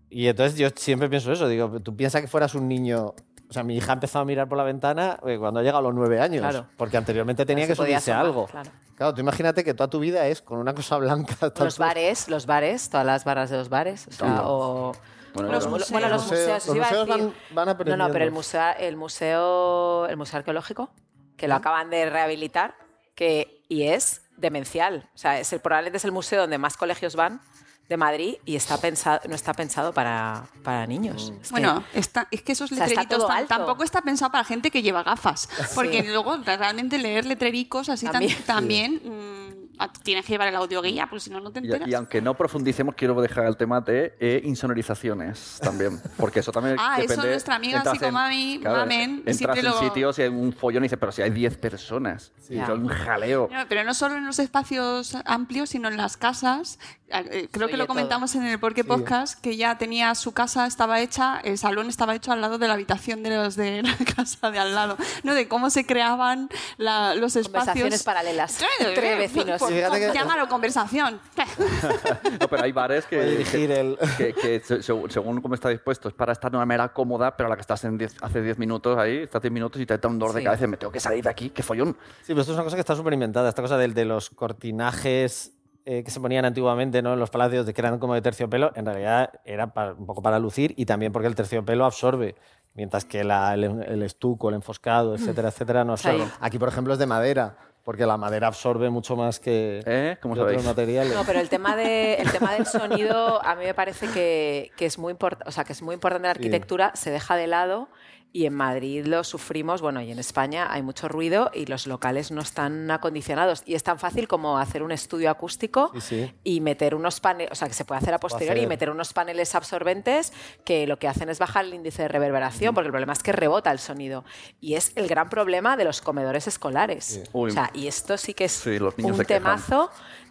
y entonces yo siempre pienso eso, digo, tú piensas que fueras un niño... O sea, mi hija empezó a mirar por la ventana eh, cuando ha llegado a los nueve años, Claro. porque anteriormente tenía que subirse asomar, algo. claro. Claro, tú imagínate que toda tu vida es con una cosa blanca. los bares, los bares, todas las barras de los bares, o sea, No. o... Bueno, los, los mu- museos. bueno, los museos, los museos van- van No, no, pero el aprendiendo. museo, el museo, el museo arqueológico, que lo acaban de rehabilitar, que y es demencial. O sea, es el, probablemente es el museo donde más colegios van de Madrid y está pensado, no está pensado para, para niños. Es que- Bueno, está- es que esos O sea, está letreritos tampoco está pensado para gente que lleva gafas. Porque luego realmente leer letrericos así tan- También. también, mm, tienes que llevar el audioguía, pues si no, no te enteras. Y, y aunque no profundicemos, quiero dejar el tema de eh, insonorizaciones también. Porque eso también Ah, eso depende. nuestra amiga entras psicomami, claro, mamen, Entras siempre en lo- sitios y hay un follón y dices, pero si hay 10 personas. Es un jaleo. No, pero no solo en los espacios amplios, sino en las casas. Eh, Creo que lo comentamos en el Porque Podcast, que ya tenía su casa, estaba hecha, el salón estaba hecho al lado de la habitación de los de la casa de al lado. ¿no? De cómo se creaban la- los espacios. Conversaciones paralelas entre eh, vecinos. por- Sí, fíjate que- Llámalo conversación. No, pero hay bares que, dirigir el- que, que se- según cómo está dispuesto, es para estar de una manera cómoda, pero a la que estás en 10 hace 10 minutos ahí, estás 10 minutos y te da un dolor de Sí. cabeza y me tengo que salir de aquí, qué follón. Sí, pero esto es una cosa que está súper inventada. Esta cosa del de los cortinajes eh, que se ponían antiguamente ¿no? en los palacios, de que eran como de terciopelo, en realidad era para- un poco para lucir y también porque el terciopelo absorbe. Mientras que la- el, el estuco, el enfoscado, etcétera, etcétera, no absorbe. Sí. Aquí, por ejemplo, es de madera, porque la madera absorbe mucho más que, ¿Eh? ¿Cómo que otros sabéis? materiales. No, pero el tema, de, el tema del sonido a mí me parece que, que es muy importante, o sea, que es muy importante la arquitectura, se deja de lado y en Madrid lo sufrimos, bueno, y en España hay mucho ruido y los locales no están acondicionados y es tan fácil como hacer un estudio acústico Sí, sí. y meter unos paneles, o sea, que se puede hacer a posteriori y meter unos paneles absorbentes que lo que hacen es bajar el índice de reverberación, porque el problema es que rebota el sonido y es el gran problema de los comedores escolares. O sea, y esto sí que es Sí, los niños un quejan.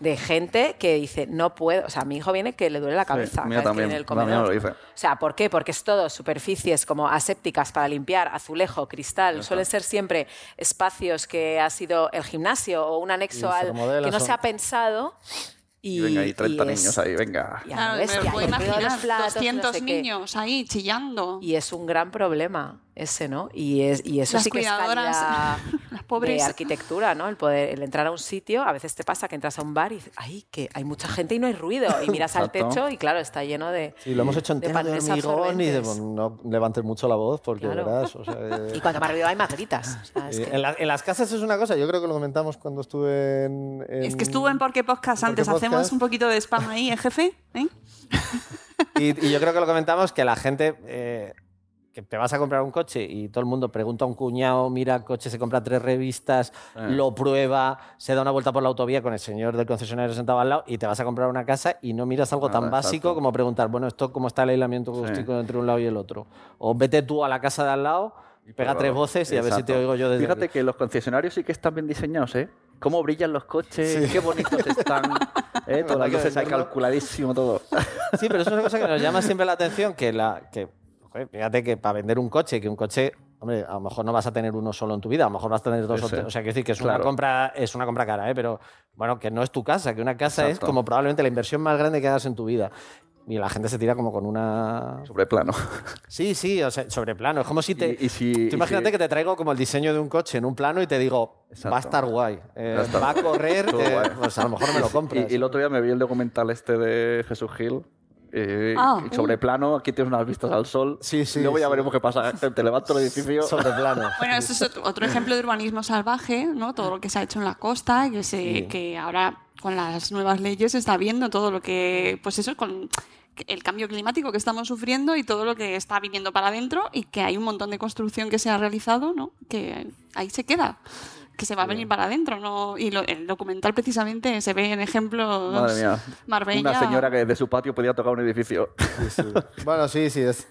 De gente que dice, no puedo, o sea, mi hijo viene que le duele la cabeza que también, viene el comedor. lo dice. O sea, ¿por qué? Porque es todo superficies como asépticas para limpiar, azulejo, cristal, suelen ser siempre espacios que ha sido el gimnasio o un anexo al que no son- se ha pensado Y, venga, ahí 30 y es- niños ahí, venga. y Claro, la me puedo y de imaginar. platos, no 200 sé qué. niños ahí chillando. Y es un gran problema ese, ¿no? Y, es, y eso Las sí que es cuidadoras, calidad las pobres. de arquitectura, ¿no? El poder el entrar a un sitio, a veces te pasa que entras a un bar y dices, ay, que hay mucha gente y no hay ruido. Y miras al techo y claro, está lleno de... Sí, lo hemos hecho de entero de, paneles hormigón y de, absorbentes. no levantes mucho la voz porque Claro. verás. o sea, eh, Y cuanto más ruido hay, más gritas. O sea, es eh, que- en, la- en las casas es una cosa, yo creo que lo comentamos cuando estuve en... Es que estuvo en Porque Podcast en antes. Porque Podcast. un poquito de spam ahí, ¿eh, jefe? ¿Eh? Y, y yo creo que lo comentamos que la gente eh, que te vas a comprar un coche y todo el mundo pregunta a un cuñado, mira el coche, se compra tres revistas, Eh. lo prueba, se da una vuelta por la autovía con el señor del concesionario sentado al lado y te vas a comprar una casa y no miras algo Nada, tan básico exacto. como preguntar, bueno, esto cómo está el aislamiento Sí. acústico entre un lado y el otro. O vete tú a la casa de al lado y pega Pero- tres voces y a ver si te Exacto. oigo yo desde Fíjate que los concesionarios sí que están bien diseñados, ¿eh? Cómo brillan los coches, Sí. qué bonitos están. ¿eh? Todas las luces calculadísimo todo. Sí, pero eso es una cosa que nos llama siempre la atención, que la que joder, fíjate que para vender un coche, que un coche, hombre, a lo mejor no vas a tener uno solo en tu vida, a lo mejor vas a tener dos o Ese. tres, o sea, quiero decir que es una Claro. compra es una compra cara, ¿eh? pero bueno, que no es tu casa, que una casa Exacto. es como probablemente la inversión más grande que hagas en tu vida. Y la gente se tira como con una Sobre plano. Sí, sí, o sea, sobre plano, es como si te Y, y si, Tú y imagínate si- que te traigo como el diseño de un coche en un plano y te digo, Exacto. va a estar guay, eh, Va a estar va a correr, eh, guay. pues a lo mejor me lo compras. Y, y el otro día me vi el documental este de Jesús Gil. Eh, Ah, sobre plano, aquí tienes unas vistas al sol. Sí, sí, luego ya sí. veremos qué pasa. Te levanto el edificio. sobre plano. Bueno, eso es otro, otro ejemplo de urbanismo salvaje, ¿no? Todo lo que se ha hecho en la costa, que, se, Sí. que ahora con las nuevas leyes se está viendo todo lo que, pues eso, con el cambio climático que estamos sufriendo y todo lo que está viniendo para adentro y que hay un montón de construcción que se ha realizado, ¿no? Que ahí se queda, que se va a venir para adentro, ¿no? Y lo- el documental precisamente se ve en ejemplos Madre mía. Marbella. Una señora que desde su patio podía tocar un edificio. Sí, sí. Bueno, sí, sí, es.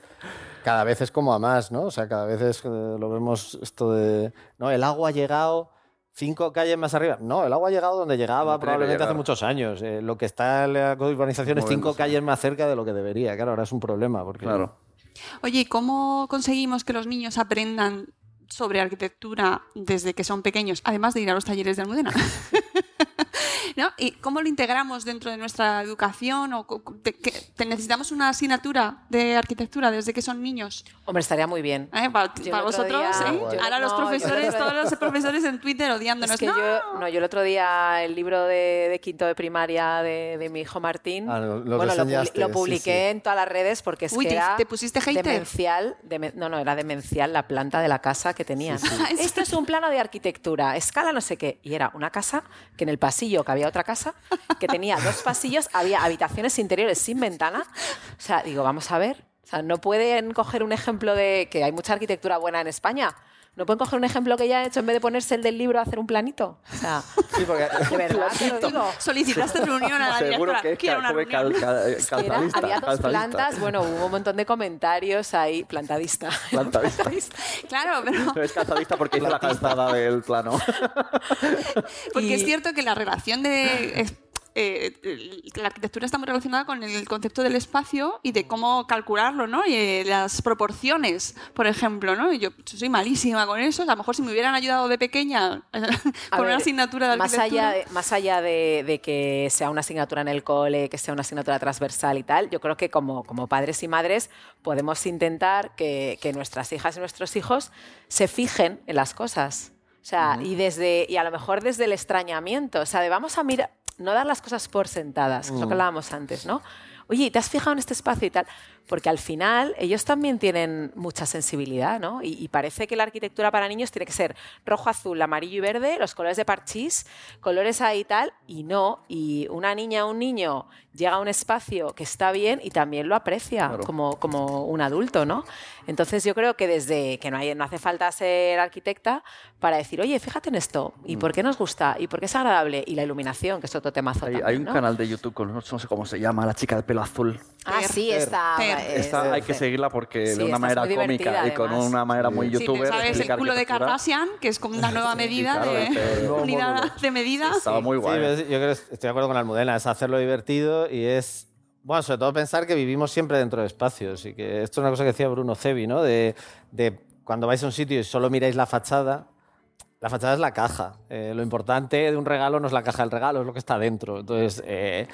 Cada vez es como a más, ¿no? O sea, cada vez es, eh, lo vemos esto de. No, el agua ha llegado cinco calles más arriba. No, el agua ha llegado donde llegaba probablemente hace muchos años. Eh, lo que está en la urbanización es cinco calles más cerca de lo que debería. Claro, ahora es un problema. Porque, Claro. Oye, ¿y ¿cómo conseguimos que los niños aprendan sobre arquitectura desde que son pequeños, además de ir a los talleres de Almudena? ¿No? ¿Y cómo lo integramos dentro de nuestra educación? ¿O co- de- que- te- ¿Necesitamos una asignatura de arquitectura desde que son niños? Hombre, estaría muy bien. ¿Eh? Para, vosotros, día- ¿eh? yo- ahora los no, profesores, todos los profesores en Twitter odiándonos. Es que ¡No! yo, no, yo el otro día el libro de, de quinto de primaria de, de mi hijo Martín, Ah, lo- lo bueno, publiqué sí. en todas las redes porque es Uy, que te- era te pusiste hater. demencial, deme- no, no, era demencial la planta de la casa que tenían. Esto es un plano de arquitectura, escala no sé qué. Y era una casa que en el pasillo, que había otra casa, que tenía dos pasillos, había habitaciones interiores sin ventana. O sea, digo, vamos a ver. O sea, no pueden coger un ejemplo de que hay mucha arquitectura buena en España. No pueden coger un ejemplo que ya han hecho en vez de ponerse el del libro a hacer un planito. O sea, Sí, porque- de verdad te lo digo. Solicitaste reunión a la Seguro directora. que es Quiero cal- una cal- reunión. cal- era- calzadista, había dos plantas, bueno, hubo un montón de comentarios ahí, plantadista. Plantadista. Claro, pero Es calzadista porque hizo la calzada del plano. Porque Y- es cierto que la relación de... eh, la arquitectura está muy relacionada con el concepto del espacio y de cómo calcularlo, ¿no? Y eh, las proporciones, por ejemplo, ¿no? Y yo soy malísima con eso. A lo mejor si me hubieran ayudado de pequeña con ver, una asignatura de más arquitectura... allá de, más allá de, de que sea una asignatura en el cole, que sea una asignatura transversal y tal, yo creo que como, como padres y madres podemos intentar que, que nuestras hijas y nuestros hijos se fijen en las cosas. O sea, y desde y a lo mejor desde el extrañamiento, o sea, de vamos a mirar, no dar las cosas por sentadas, que es lo que hablábamos antes, ¿no? Oye, ¿te has fijado en este espacio y tal? Porque al final ellos también tienen mucha sensibilidad, ¿no? Y, y parece que la arquitectura para niños tiene que ser rojo, azul, amarillo y verde, los colores de parchís, colores ahí y tal, y no. Y una niña o un niño llega a un espacio que está bien y también lo aprecia Claro. como, como un adulto, ¿no? Entonces yo creo que desde que no, hay, no hace falta ser arquitecta para decir, oye, fíjate en esto, ¿y Mm. por qué nos gusta? ¿Y por qué es agradable? Y la iluminación, que es otro temazo Hay, también, hay un ¿no? canal de YouTube con no sé cómo se llama, la chica de pelo azul. Ah, sí, está... Es- Esta hay que seguirla porque Sí, de una manera cómica y con además. una manera muy Sí, youtuber. sabes el culo de. Kardashian, que es como una nueva medida claro, de este- unidad de medida. Estaba muy Sí, guay. yo creo estoy de acuerdo con Almudena, es hacerlo divertido y es, bueno, sobre todo pensar que vivimos siempre dentro de espacios y que esto es una cosa que decía Bruno Cebi, ¿no? De, de cuando vais a un sitio y solo miráis la fachada, La fachada es la caja. Eh, lo importante de un regalo no es la caja del regalo, es lo que está dentro. Entonces, eh,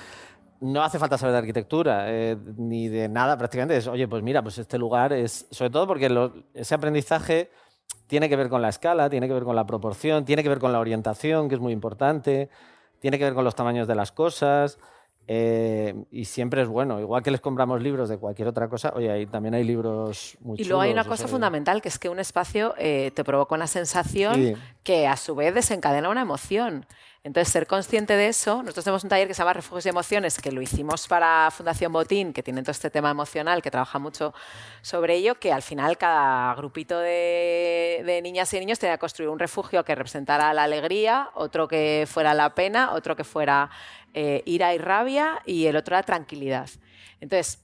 no hace falta saber de arquitectura eh, ni de nada prácticamente. Es, oye, pues mira, pues este lugar es. Sobre todo porque lo- ese aprendizaje tiene que ver con la escala, tiene que ver con la proporción, tiene que ver con la orientación, que es muy importante, tiene que ver con los tamaños de las cosas. eh, y siempre es bueno. Igual que les compramos libros de cualquier otra cosa, oye, ahí también hay libros muy Y luego hay una cosa sea, fundamental, que es que un espacio eh, te provoca una sensación Sí. que a su vez desencadena una emoción. Entonces, ser consciente de eso, nosotros tenemos un taller que se llama Refugios y Emociones, que lo hicimos para Fundación Botín, que tiene todo este tema emocional, que trabaja mucho sobre ello, que al final cada grupito de, niñas y niños tenía que construir un refugio que representara la alegría, otro que fuera la pena, otro que fuera eh, ira y rabia, y el otro era tranquilidad. Entonces,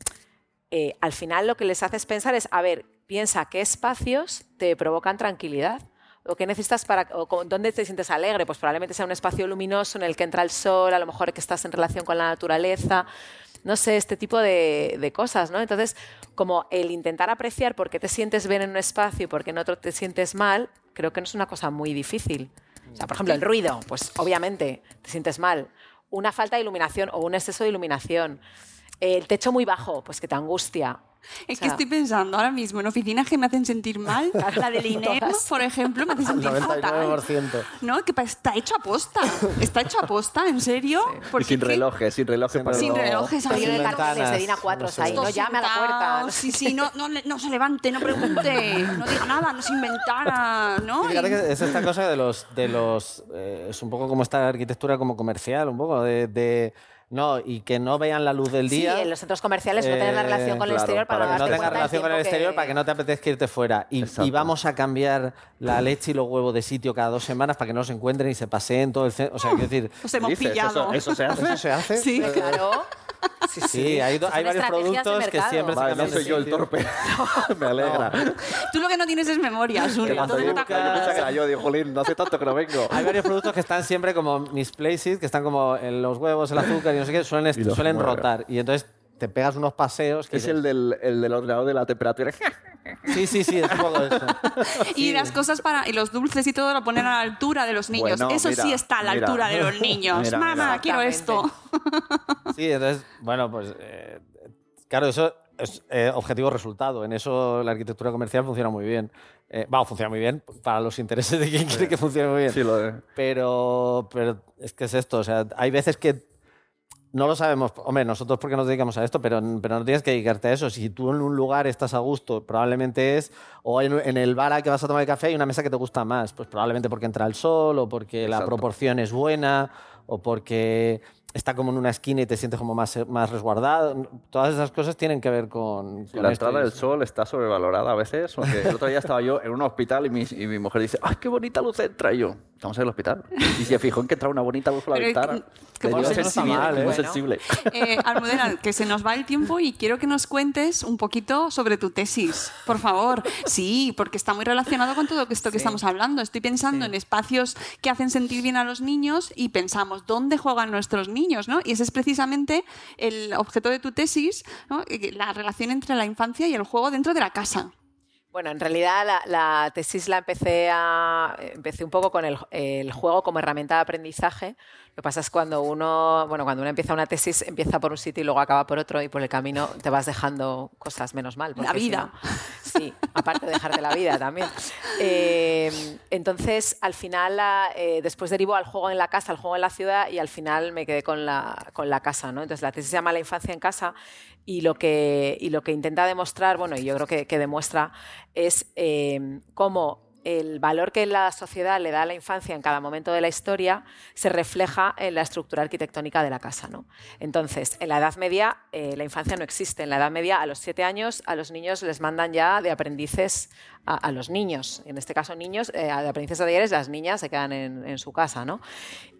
eh, al final lo que les haces pensar es, a ver, piensa qué espacios te provocan tranquilidad. ¿O qué necesitas para, o dónde te sientes alegre? Pues probablemente sea un espacio luminoso en el que entra el sol, a lo mejor que estás en relación con la naturaleza, no sé, este tipo de, de cosas, ¿no? Entonces, como el intentar apreciar por qué te sientes bien en un espacio y por qué en otro te sientes mal, creo que no es una cosa muy difícil. O sea, por ejemplo, el ruido, pues obviamente te sientes mal. Una falta de iluminación o un exceso de iluminación. El techo muy bajo, pues que te angustia. Es O que estoy pensando ahora mismo en oficinas que me hacen sentir mal. La del INEM, por ejemplo, me hace sentir fatal. 99%. No, que está hecho a posta. Está hecho a posta, ¿en serio? Y Porque sin relojes, sin relojes para Sin relojes, ahí. de cartones ventanas, de Dina 4 no sé. ahí, no llame a la puerta. no. Sí, sí, no, no, no se levante, no pregunte, no diga nada, no se inventara, ¿no? Y Fíjate Y- que es esta cosa de los. De los eh, es un poco como esta arquitectura como comercial, un poco de. de- no, y que no vean la luz del Sí, día. en los centros comerciales no tener la Eh, relación con el claro, exterior para, para que no relación con el exterior, que- para que no te apetezca irte fuera. Y, y vamos a cambiar la leche y los huevos de sitio cada dos semanas para que no se encuentren y se paseen todo el centro. O sea, quiero decir, Os hemos Dices, pillado. Eso, eso se hace. ¿eso se hace? Sí. Claro. Sí, Sí, hay, do- Son hay varios productos que siempre Vale, no cambian soy yo el torpe. Me alegra. Tú lo que no tienes es memoria, yo no te yo pensaba acuerdas. que era yo, digo, jolín, no hace tanto que no vengo. Hay varios productos que están siempre como misplaced, que están como en los huevos, el azúcar y no sé qué, suelen, suelen rotar. Y entonces te pegas unos paseos. que Es dices, el del, el del ordenador de la temperatura. Sí, sí, sí, es un poco eso. Y las cosas para y los dulces y todo lo ponen a la altura de los niños. Bueno, Eso mira, sí está a la mira. altura de los niños. Mira, Mamá, mira. quiero esto. Sí, entonces, bueno, pues eh, claro, eso es eh, objetivo-resultado. En eso la arquitectura comercial funciona muy bien. Eh, Vamos, funciona muy bien para los intereses de quien quiere que funcione muy bien. Sí, lo de... Pero, pero es que es esto, o sea, hay veces que no lo sabemos, hombre, nosotros porque nos dedicamos a esto, pero, pero no tienes que dedicarte a eso. Si tú en un lugar estás a gusto, probablemente es, o en, en el bar al que vas a tomar el café hay una mesa que te gusta más, pues probablemente porque entra el sol, o porque la proporción es buena, o porque está como en una esquina y te sientes como más, más resguardado. Todas esas cosas tienen que ver con... Sí, con la entrada del sol está sobrevalorada a veces. Porque el otro día estaba yo en un hospital y mi, y mi mujer dice, ¡ay, qué bonita luz entra! Y yo, estamos en el hospital. Y se fijó en que entra una bonita luz por la Pero que- ventana. que dio sensible, mal, ¿eh? muy bueno. sensible. Eh, Almudena, que se nos va el tiempo y quiero que nos cuentes un poquito sobre tu tesis, por favor. Sí, porque está muy relacionado con todo esto que estamos hablando. Estoy pensando en espacios que hacen sentir bien a los niños y pensamos, ¿dónde juegan nuestros niños? ¿No? Y ese es precisamente el objeto de tu tesis. Eh, la relación entre la infancia y el juego dentro de la casa. Bueno, en realidad la, tesis la empecé a empecé un poco con el juego como herramienta de aprendizaje. Lo que pasa es cuando uno, bueno, cuando uno empieza una tesis empieza por un sitio y luego acaba por otro y por el camino te vas dejando cosas menos mal. La si vida. no- sí, aparte de dejarte la vida también. Eh, entonces, al final, eh, después derivó al juego en la casa, al juego en la ciudad y al final me quedé con la, con la casa. ¿no? Entonces, la tesis se llama La infancia en casa y lo que, y lo que intenta demostrar, bueno, y yo creo que, que demuestra, es eh, cómo el valor que la sociedad le da a la infancia en cada momento de la historia se refleja en la estructura arquitectónica de la casa. ¿no? Entonces, en la Edad Media eh, la infancia no existe. En la Edad Media, a los siete años, a los niños les mandan ya de aprendices a, a los niños. En este caso, niños, eh, de aprendices a talleres, las niñas se quedan en, en su casa. ¿no?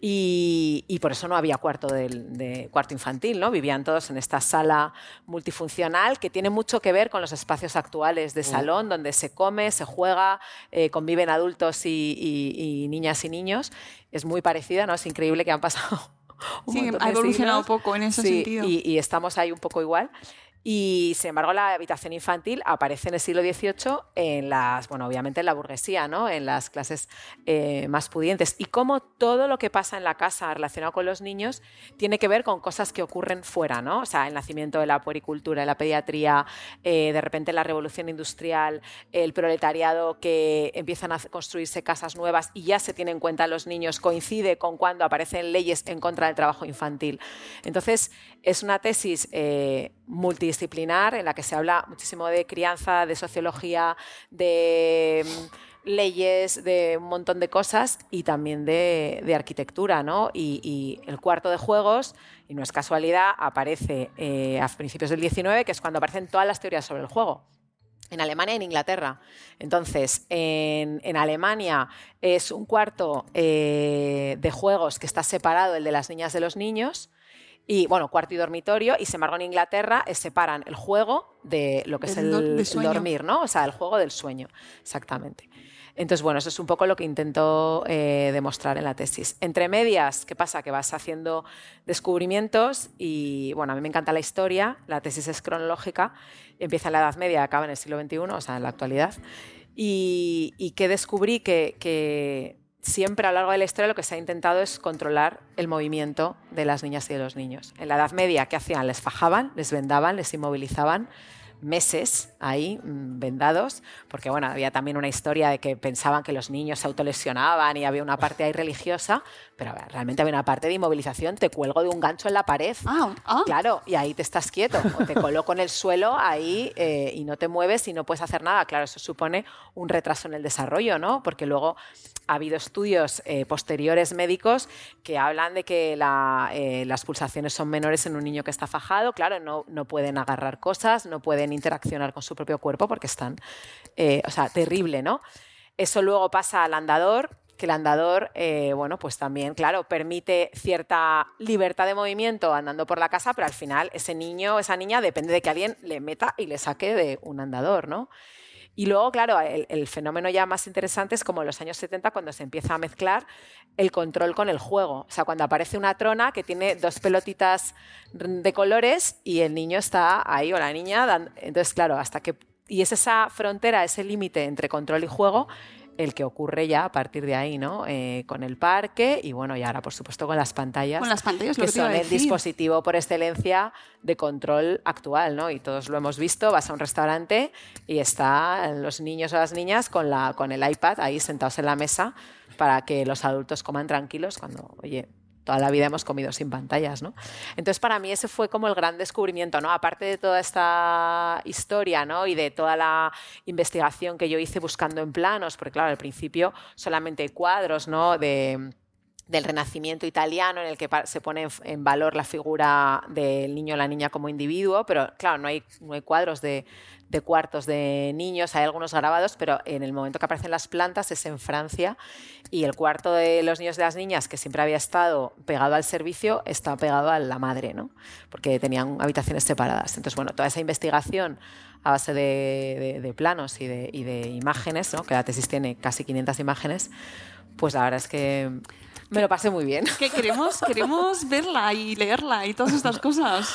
Y, y por eso no había cuarto, del- de, cuarto infantil. ¿no? Vivían todos en esta sala multifuncional que tiene mucho que ver con los espacios actuales de salón, donde se come, se juega, eh, conviven adultos y, y- y niñas y niños. Es muy parecida, ¿no? Es increíble que han pasado. un Sí, ha de evolucionado siglos. poco en ese Sí, sentido. Y, y estamos ahí un poco igual. Y sin embargo, la habitación infantil aparece en el siglo XVIII en las, bueno, obviamente en la burguesía, ¿no? En las clases eh, más pudientes. Y cómo todo lo que pasa en la casa relacionado con los niños tiene que ver con cosas que ocurren fuera, ¿no? O sea, el nacimiento de la puericultura, de la pediatría, eh, de repente la revolución industrial, el proletariado que empiezan a construirse casas nuevas y ya se tiene en cuenta los niños, coincide con cuando aparecen leyes en contra del trabajo infantil. Entonces, es una tesis eh, multidisciplinar en la que se habla muchísimo de crianza, de sociología, de mm, leyes, de un montón de cosas y también de, arquitectura, ¿no? Y, el cuarto de juegos, y no es casualidad, aparece eh, a principios del 19, que es cuando aparecen todas las teorías sobre el juego en Alemania y en Inglaterra. Entonces, en, en Alemania es un cuarto eh, de juegos que está separado el de las niñas de los niños. Y bueno, cuarto y dormitorio, y sin embargo en Inglaterra eh, separan el juego de lo que es el, el dormir, ¿no? O sea, el juego del sueño, exactamente. Entonces, bueno, eso es un poco lo que intento eh, demostrar en la tesis. Entre medias, ¿qué pasa? Que vas haciendo descubrimientos y, bueno, a mí me encanta la historia, la tesis es cronológica, empieza en la Edad Media, acaba en el siglo XXI, o sea, en la actualidad. Y, y que descubrí que, que siempre a lo largo de la historia lo que se ha intentado es controlar el movimiento de las niñas y de los niños. En la Edad Media, ¿qué hacían? Les fajaban, les vendaban, les inmovilizaban meses ahí mm, vendados, porque bueno, había también una historia de que pensaban que los niños se autolesionaban y había una parte ahí religiosa, pero ver, realmente había una parte de inmovilización, te cuelgo de un gancho en la pared, claro, y ahí te estás quieto, o te coloco en el suelo ahí eh, y no te mueves y no puedes hacer nada, claro, eso supone un retraso en el desarrollo, ¿no? Porque luego ha habido estudios eh, posteriores médicos que hablan de que la, eh, las pulsaciones son menores en un niño que está fajado. Claro, no, no pueden agarrar cosas, no pueden interaccionar con su propio cuerpo porque están, eh, o sea, terrible, ¿no? Eso luego pasa al andador, que el andador, eh, bueno, pues también, claro, permite cierta libertad de movimiento andando por la casa, pero al final ese niño, esa niña, depende de que alguien le meta y le saque de un andador, ¿no? Y luego, claro, el, fenómeno ya más interesante es como en los años 70 cuando se empieza a mezclar el control con el juego. O sea, cuando aparece una trona que tiene dos pelotitas de colores y el niño está ahí o la niña. dan- Entonces, claro, hasta que... Y es esa frontera, ese límite entre control y juego el que ocurre ya a partir de ahí, ¿no? Eh, con el parque y bueno, y ahora por supuesto con las pantallas. Con las pantallas, lo que que son el dispositivo por excelencia de control actual, ¿no? Y todos lo hemos visto, vas a un restaurante y están los niños o las niñas con, la, con el iPad ahí sentados en la mesa para que los adultos coman tranquilos cuando, oye, toda la vida hemos comido sin pantallas, ¿no? Entonces, para mí ese fue como el gran descubrimiento, ¿no? Aparte de toda esta historia, ¿no? Y de toda la investigación que yo hice buscando en planos, porque claro, al principio solamente cuadros, ¿no? De del renacimiento italiano en el que se pone en, valor la figura del niño o la niña como individuo, pero claro, no hay, no hay cuadros de, de cuartos de niños, hay algunos grabados, pero en el momento que aparecen las plantas es en Francia y el cuarto de los niños y las niñas, que siempre había estado pegado al servicio, está pegado a la madre, ¿no? porque tenían habitaciones separadas. Entonces, bueno, toda esa investigación a base de, planos y de, y de imágenes, ¿no? que la tesis tiene casi 500 imágenes, pues la verdad es que me lo pasé muy bien. Que queremos, queremos verla y leerla y todas estas cosas.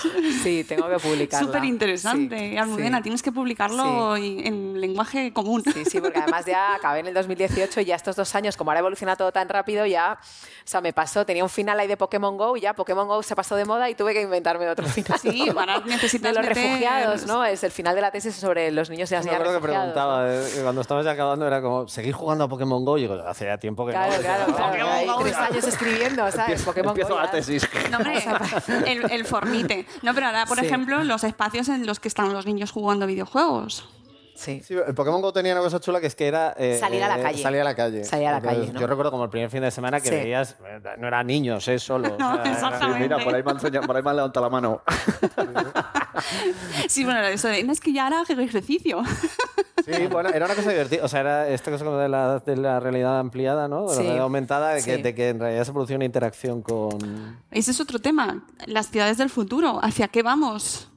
Sí, tengo que publicarla. Súper interesante. Sí, Almudena, sí. tienes que publicarlo y- en lenguaje común. Sí, sí, porque además ya acabé en el 2018 y ya estos dos años, como ahora evoluciona todo tan rápido, ya, o sea, me pasó, tenía un final ahí de Pokémon Go y ya Pokémon Go se pasó de moda y tuve que inventarme otro final. Sí, ahora necesitas de los meter- refugiados, ¿no? Es el final de la tesis sobre los niños y las niñas acuerdo que refugiados. preguntaba, eh, cuando estabas ya acabando, era como, ¿seguir jugando a Pokémon Go? Y digo, hace ya tiempo que Claro, no. claro, claro. Años escribiendo, ¿sabes? Pokémon empiezo Go la tesis. No, hombre, el, el formite. No, pero ahora, por Sí. ejemplo, los espacios en los que están los niños jugando videojuegos. Sí. el Pokémon Go tenía una cosa chula que es que era... eh, Salir a la eh, calle. Salir a la calle. Salir a la Entonces, calle, ¿no? Yo recuerdo como el primer fin de semana que Sí. veías, eh, no eran niños, eh, solo. o No, sea, era- exactamente. Mira, por ahí me han, por ahí me han levantado la mano. Sí, bueno, eso de, "No, es que ya hago ejercicio. Sí, bueno, era una cosa divertida. O sea, era esta cosa como de la, de la realidad ampliada, ¿no? De la Sí. realidad aumentada, de que, Sí. de que en realidad se produce una interacción con... Ese es otro tema. Las ciudades del futuro. ¿Hacia qué vamos?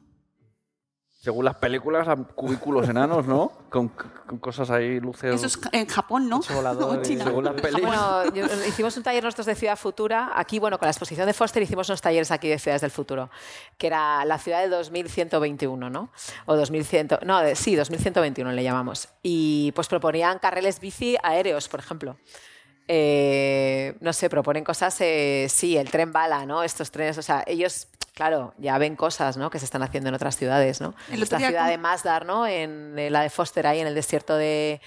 Según las películas, a cubículos enanos, ¿no? Con, con cosas ahí, luces. Eso es en Japón, ¿no? O China. según las películas. Bueno, yo- hicimos un taller nosotros de Ciudad Futura. Aquí, bueno, con la exposición de Foster hicimos unos talleres aquí de Ciudades del Futuro, que era la ciudad del 2121, ¿no? O 2100, no, de- sí, 2121 le llamamos. Y pues proponían carriles bici aéreos, por ejemplo. Eh, no sé, proponen cosas, eh, sí, el tren bala, ¿no? Estos trenes, o sea, ellos, claro, ya ven cosas, ¿no? Que se están haciendo en otras ciudades, ¿no? Esta día ciudad con- de Masdar, ¿no? En eh, la de Foster ahí en el desierto de,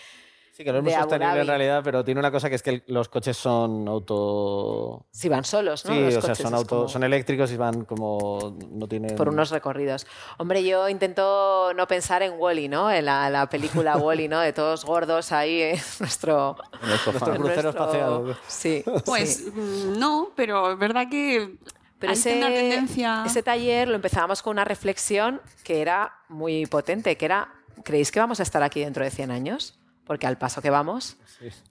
Sí, que no es muy sostenible en realidad, pero tiene una cosa que es que los coches son auto... Si van solos, ¿no? Sí, Los o sea, son, auto, como- son eléctricos y van como... no tienen... por unos recorridos. Hombre, yo intento no pensar en Wally, ¿no? En la, la película Wally, ¿no? De todos gordos ahí en nuestro, En. Nuestro crucero nuestro- espacial. Sí. Pues sí. mm, no, pero es verdad que Pero ese, una tendencia... ese taller lo empezábamos con una reflexión que era muy potente, que era, ¿creéis que vamos a estar aquí dentro de 100 años? Porque al paso que vamos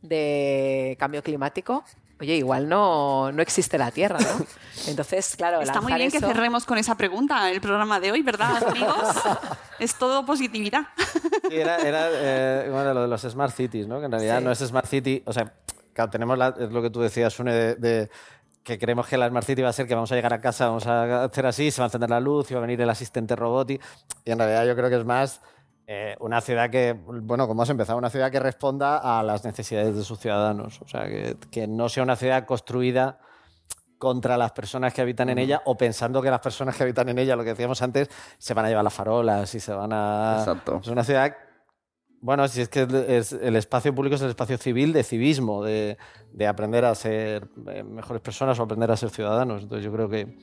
de cambio climático, oye, igual no, no existe la Tierra, ¿no? Entonces, claro, Está muy bien que eso- cerremos con esa pregunta el programa de hoy, ¿verdad, amigos? es todo positividad. Sí, era, era, eh, bueno, lo de los Smart Cities, ¿no? Que en realidad Sí. no es Smart City, o sea, claro, tenemos la- es lo que tú decías, Sune, de, de que creemos que la Smart City va a ser que vamos a llegar a casa, vamos a hacer así, se va a encender la luz y va a venir el asistente robot y, y en realidad yo creo que es más eh, una ciudad que, bueno, como has empezado, una ciudad que responda a las necesidades de sus ciudadanos, o sea, que, que no sea una ciudad construida contra las personas que habitan en ella o pensando que las personas que habitan en ella, lo que decíamos antes, se van a llevar las farolas y se van a... Exacto. Es una ciudad... Bueno, si es que es- el espacio público es el espacio civil de civismo, de, de aprender a ser eh, mejores personas o aprender a ser ciudadanos. Entonces yo creo que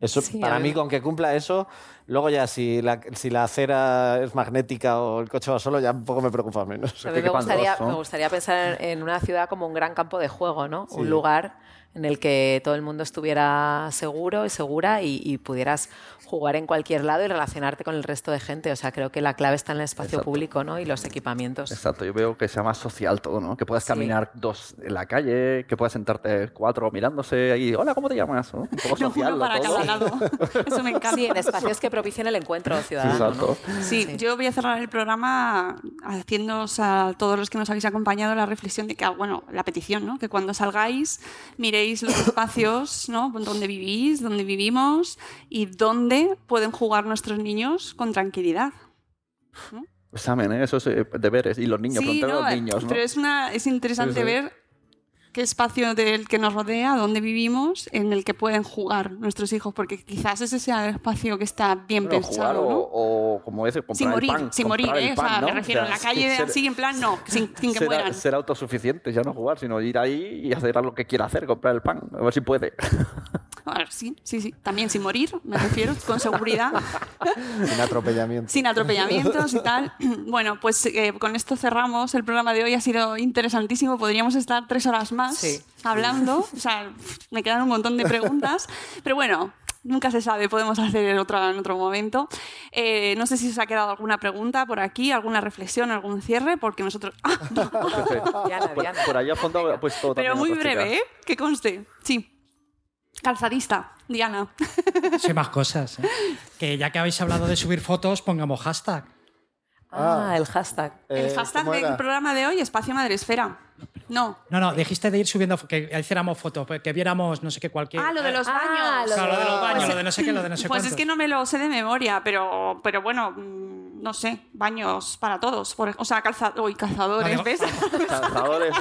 eso, Sí, para mí, con que cumpla eso, luego ya si la, si la acera es magnética o el coche va solo, ya un poco me preocupa menos. A mí me gustaría, me gustaría pensar en, en una ciudad como un gran campo de juego, ¿no? Sí. Un lugar en el que todo el mundo estuviera seguro y segura y, y pudieras jugar en cualquier lado y relacionarte con el resto de gente. O sea, creo que la clave está en el espacio Exacto. público, ¿no? Y los equipamientos. Exacto, yo veo que sea más social todo, ¿no? Que puedas Sí. caminar dos en la calle, que puedas sentarte cuatro mirándose ahí, hola, ¿cómo te llamas? ¿no? Un poco social. Uno para todo. cada lado. Eso me encanta. Sí, en espacios que propicien el encuentro ciudadano. Exacto. ¿no? Sí, yo voy a cerrar el programa haciéndoos a todos los que nos habéis acompañado la reflexión de que, ah, bueno, la petición, ¿no? Que cuando salgáis miréis los espacios, ¿no? Donde vivís, donde vivimos y dónde pueden jugar nuestros niños con tranquilidad. Examen, ¿eh? Eso es eh, deberes. Y los niños, sí, preguntar a no, los niños, ¿no? pero es, una, es interesante Sí, sí. ver qué espacio del que nos rodea, dónde vivimos, en el que pueden jugar nuestros hijos, porque quizás ese sea el espacio que está bien Bueno, jugar pensado, o, ¿no? o como ese, comprar Sin morir, el pan. sin morir, ¿eh? O pan, sea, ¿no? me refiero en la calle ser- así, en plan, no, sin, sin que ser, mueran. ser autosuficientes, ya no jugar, sino ir ahí y hacer lo que quiera hacer, comprar el pan, a ver si puede. A ver, sí, sí, sí. También sin morir, me refiero, con seguridad, Sin atropellamiento. sin atropellamientos y tal. Bueno, pues eh, con esto cerramos. El programa de hoy ha sido interesantísimo. Podríamos estar tres horas más Sí. hablando. O sea, me quedan un montón de preguntas. Pero bueno. Nunca se sabe, podemos hacer otra en otro momento. Eh, no sé si os ha quedado alguna pregunta por aquí, alguna reflexión, algún cierre, porque nosotros... ¡Ah! Diana, por, por ahí a fondo ha puesto Pero muy breve, ¿eh? Que conste. Sí. Calzadista, Diana. Sí, más cosas. ¿eh? Que ya que habéis hablado de subir fotos, pongamos hashtag. Ah, el hashtag. El Eh, hashtag ¿cómo del era? programa de hoy, Espacio Madresfera. No. No, no, dijiste de ir subiendo, que hiciéramos fotos, pues, que viéramos no sé qué cualquier. Ah, lo de los Ah, baños. lo Claro, lo de los baños, Pues- lo de no sé qué, lo de no sé Pues cuántos. es que no me lo sé de memoria, pero, pero bueno, no sé, baños para todos. por- o sea, calza, uy, calzadores, ¿ves? Calzadores,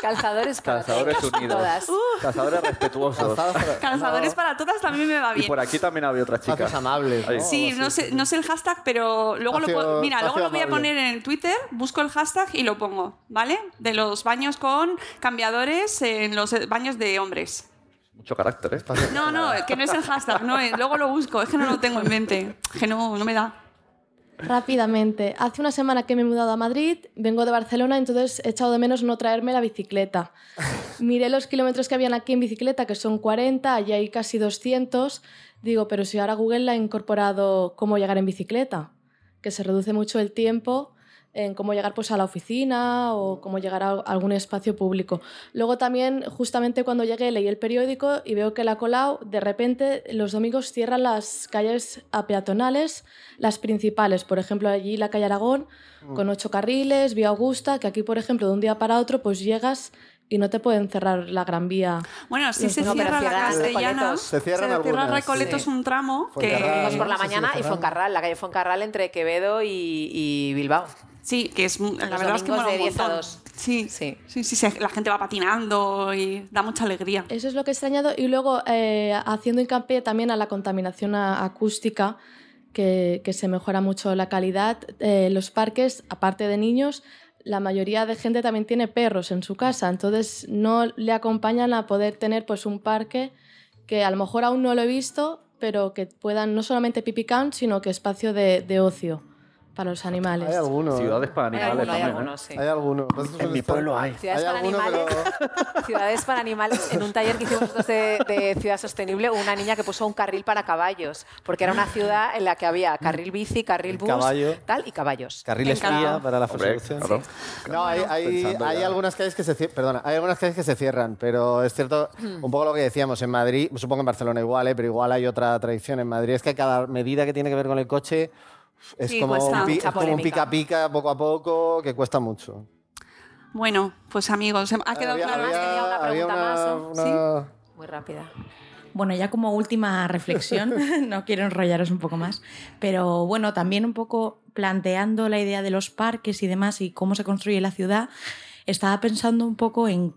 Calzadores para calzadores unidos. Todas. Calzadores respetuosos. Calzadores para todas también me va Y bien. por aquí también había otra chica. Espacios amables. Sí, no sé, no sé el hashtag, pero luego lo Espacio- mira, luego lo voy a poner en Twitter, busco el hashtag y lo pongo, ¿vale? De los baños con cambiadores en los baños de hombres. Mucho carácter, ¿eh? No, no, que no es el hashtag, no, eh, luego lo busco, es que no lo tengo en mente, que no, no me da. Rápidamente, hace una semana que me he mudado a Madrid, vengo de Barcelona, entonces he echado de menos no traerme la bicicleta. Miré los kilómetros que habían aquí en bicicleta, que son 40, allí hay casi 200. Digo, pero si ahora Google la ha incorporado cómo llegar en bicicleta, que se reduce mucho el tiempo, en cómo llegar pues, a la oficina o cómo llegar a algún espacio público. Luego también, justamente cuando llegué, leí el periódico y veo que la Colau, de repente, los domingos cierran las calles a peatonales, las principales. Por ejemplo, allí la calle Aragón, con ocho carriles, vía Augusta, que aquí, por ejemplo, de un día para otro, pues llegas y no te pueden cerrar la Gran Vía. Bueno, sí se cierra la Castellana. Se cierran se cierra algunas, Recoletos sí. un tramo que... Fuencarral. Pues por la mañana y. Foncarral, la calle Foncarral entre Quevedo y, y Bilbao. Sí, que es la Los verdad es que mola de un 10 a montón. 2. Sí, Sí. sí, sí, se- la gente va patinando y da mucha alegría. Eso es lo que he extrañado. Y luego, eh, haciendo hincapié también a la contaminación a- acústica, que, que se mejora mucho la calidad. Eh, los parques, aparte de niños, la mayoría de gente también tiene perros en su casa, entonces no le acompañan a poder tener pues, un parque que a lo mejor aún no lo he visto, pero que puedan no solamente pipi count, sino que espacio de, de ocio para los animales. Hay algunos. Ciudades para Hay animales hay también. ¿eh? algunos, sí. Hay algunos. En mi pueblo hay. Ciudades Hay para alguno, animales. Ciudades para animales. En un taller que hicimos nosotros de, de ciudad sostenible, hubo una niña que puso un carril para caballos, porque era una ciudad en la que había carril bici, carril bus, Caballo. tal y caballos. Carril encantó. para la persecución. claro. No, hay, algunas calles que se cierran, perdona, hay algunas calles que se cierran, pero es cierto, Hmm. un poco lo que decíamos, en Madrid, supongo en Barcelona igual, ¿eh? pero igual hay otra tradición en Madrid, es que cada medida que tiene que ver con el coche es Sí, como un es como un pica pica poco a poco que cuesta mucho. Bueno, pues amigos, ha quedado Había- claro. había- tenía una pregunta una- más, Muy rápida. Bueno, ya como última reflexión, no quiero enrollaros un poco más, pero bueno, también un poco planteando la idea de los parques y demás y cómo se construye la ciudad, estaba pensando un poco en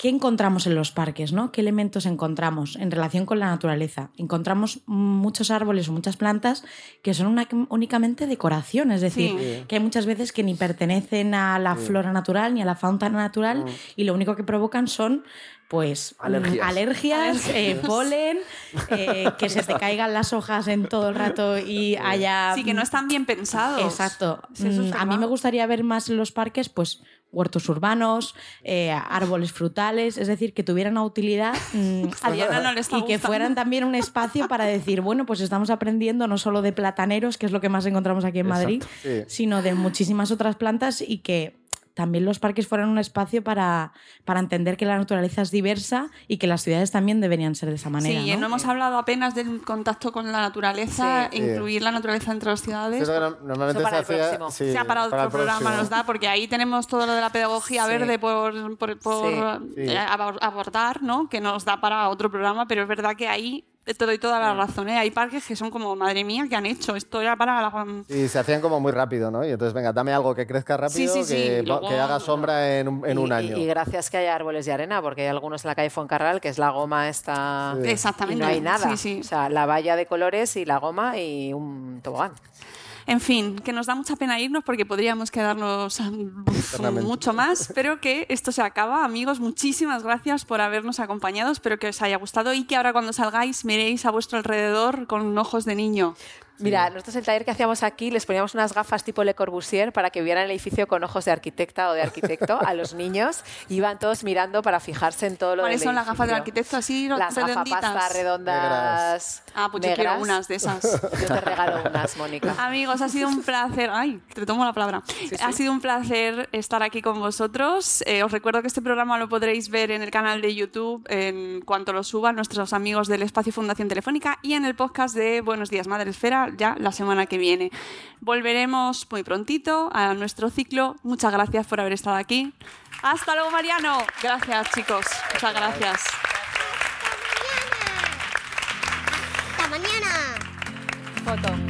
qué encontramos en los parques, ¿no? ¿Qué elementos encontramos en relación con la naturaleza? Encontramos muchos árboles o muchas plantas que son una- únicamente decoración, es decir, Sí. que hay muchas veces que ni pertenecen a la flora natural ni a la fauna natural y lo único que provocan son pues mm, Alergias. alergias, eh, polen, eh, que se te caigan las hojas en todo el rato y haya... Sí, que no están bien pensados. Exacto. Mm, a mí me gustaría ver más en los parques, pues huertos urbanos, eh, árboles frutales, es decir, que tuvieran una utilidad mm, A Diana no le está y que gustando. fueran también un espacio para decir, bueno, pues estamos aprendiendo no solo de plataneros, que es lo que más encontramos aquí en Madrid, sí. sino de muchísimas otras plantas y que también los parques fueran un espacio para, para entender que la naturaleza es diversa y que las ciudades también deberían ser de esa manera. Sí, ¿no? no hemos hablado apenas del contacto con la naturaleza, Sí. incluir la naturaleza entre las ciudades. No- normalmente Eso para se el hacía... próximo. sí, sea para otro el programa nos da, porque ahí tenemos todo lo de la pedagogía Sí. verde por, por- por, Sí. eh, abor- abordar, ¿no? que nos da para otro programa, pero es verdad que ahí te doy toda la razón. ¿eh? Hay parques que son como, madre mía, que han hecho? Esto era para la... Y se hacían como muy rápido, ¿no? Y entonces, venga, dame algo que crezca rápido, Sí, sí, sí, que, y luego- que haga sombra en un, en y, un año. Y, gracias que haya árboles de arena, porque hay algunos en la calle Foncarral, que es la goma esta... Sí. Exactamente. Y no hay nada. Sí, sí. O sea, la valla de colores y la goma y un tobogán. En fin, que nos da mucha pena irnos porque podríamos quedarnos Eternamente. mucho más, pero que esto se acaba. Amigos, muchísimas gracias por habernos acompañado. Espero que os haya gustado y que ahora cuando salgáis miréis a vuestro alrededor con ojos de niño. Mira, nosotros el taller que hacíamos aquí les poníamos unas gafas tipo Le Corbusier para que vieran el edificio con ojos de arquitecta o de arquitecto a los niños. Iban todos mirando para fijarse en todo lo ¿Cuáles son las gafas del arquitecto así Las redonditas? gafapasta redondas. Ah, pues yo negras. quiero unas de esas. Yo te regalo unas, Mónica. Amigos, ha sido un placer. Ay, te tomo la palabra. Ha sido un placer estar aquí con vosotros. Eh, os recuerdo que este programa lo podréis ver en el canal de YouTube en cuanto lo suban nuestros amigos del Espacio Fundación Telefónica y en el podcast de Buenos Días Madre Esfera ya la semana que viene. Volveremos muy prontito a nuestro ciclo. Muchas gracias por haber estado aquí. Hasta luego, Mariano. Gracias, chicos. Muchas gracias. ¡Hasta mañana! Foto.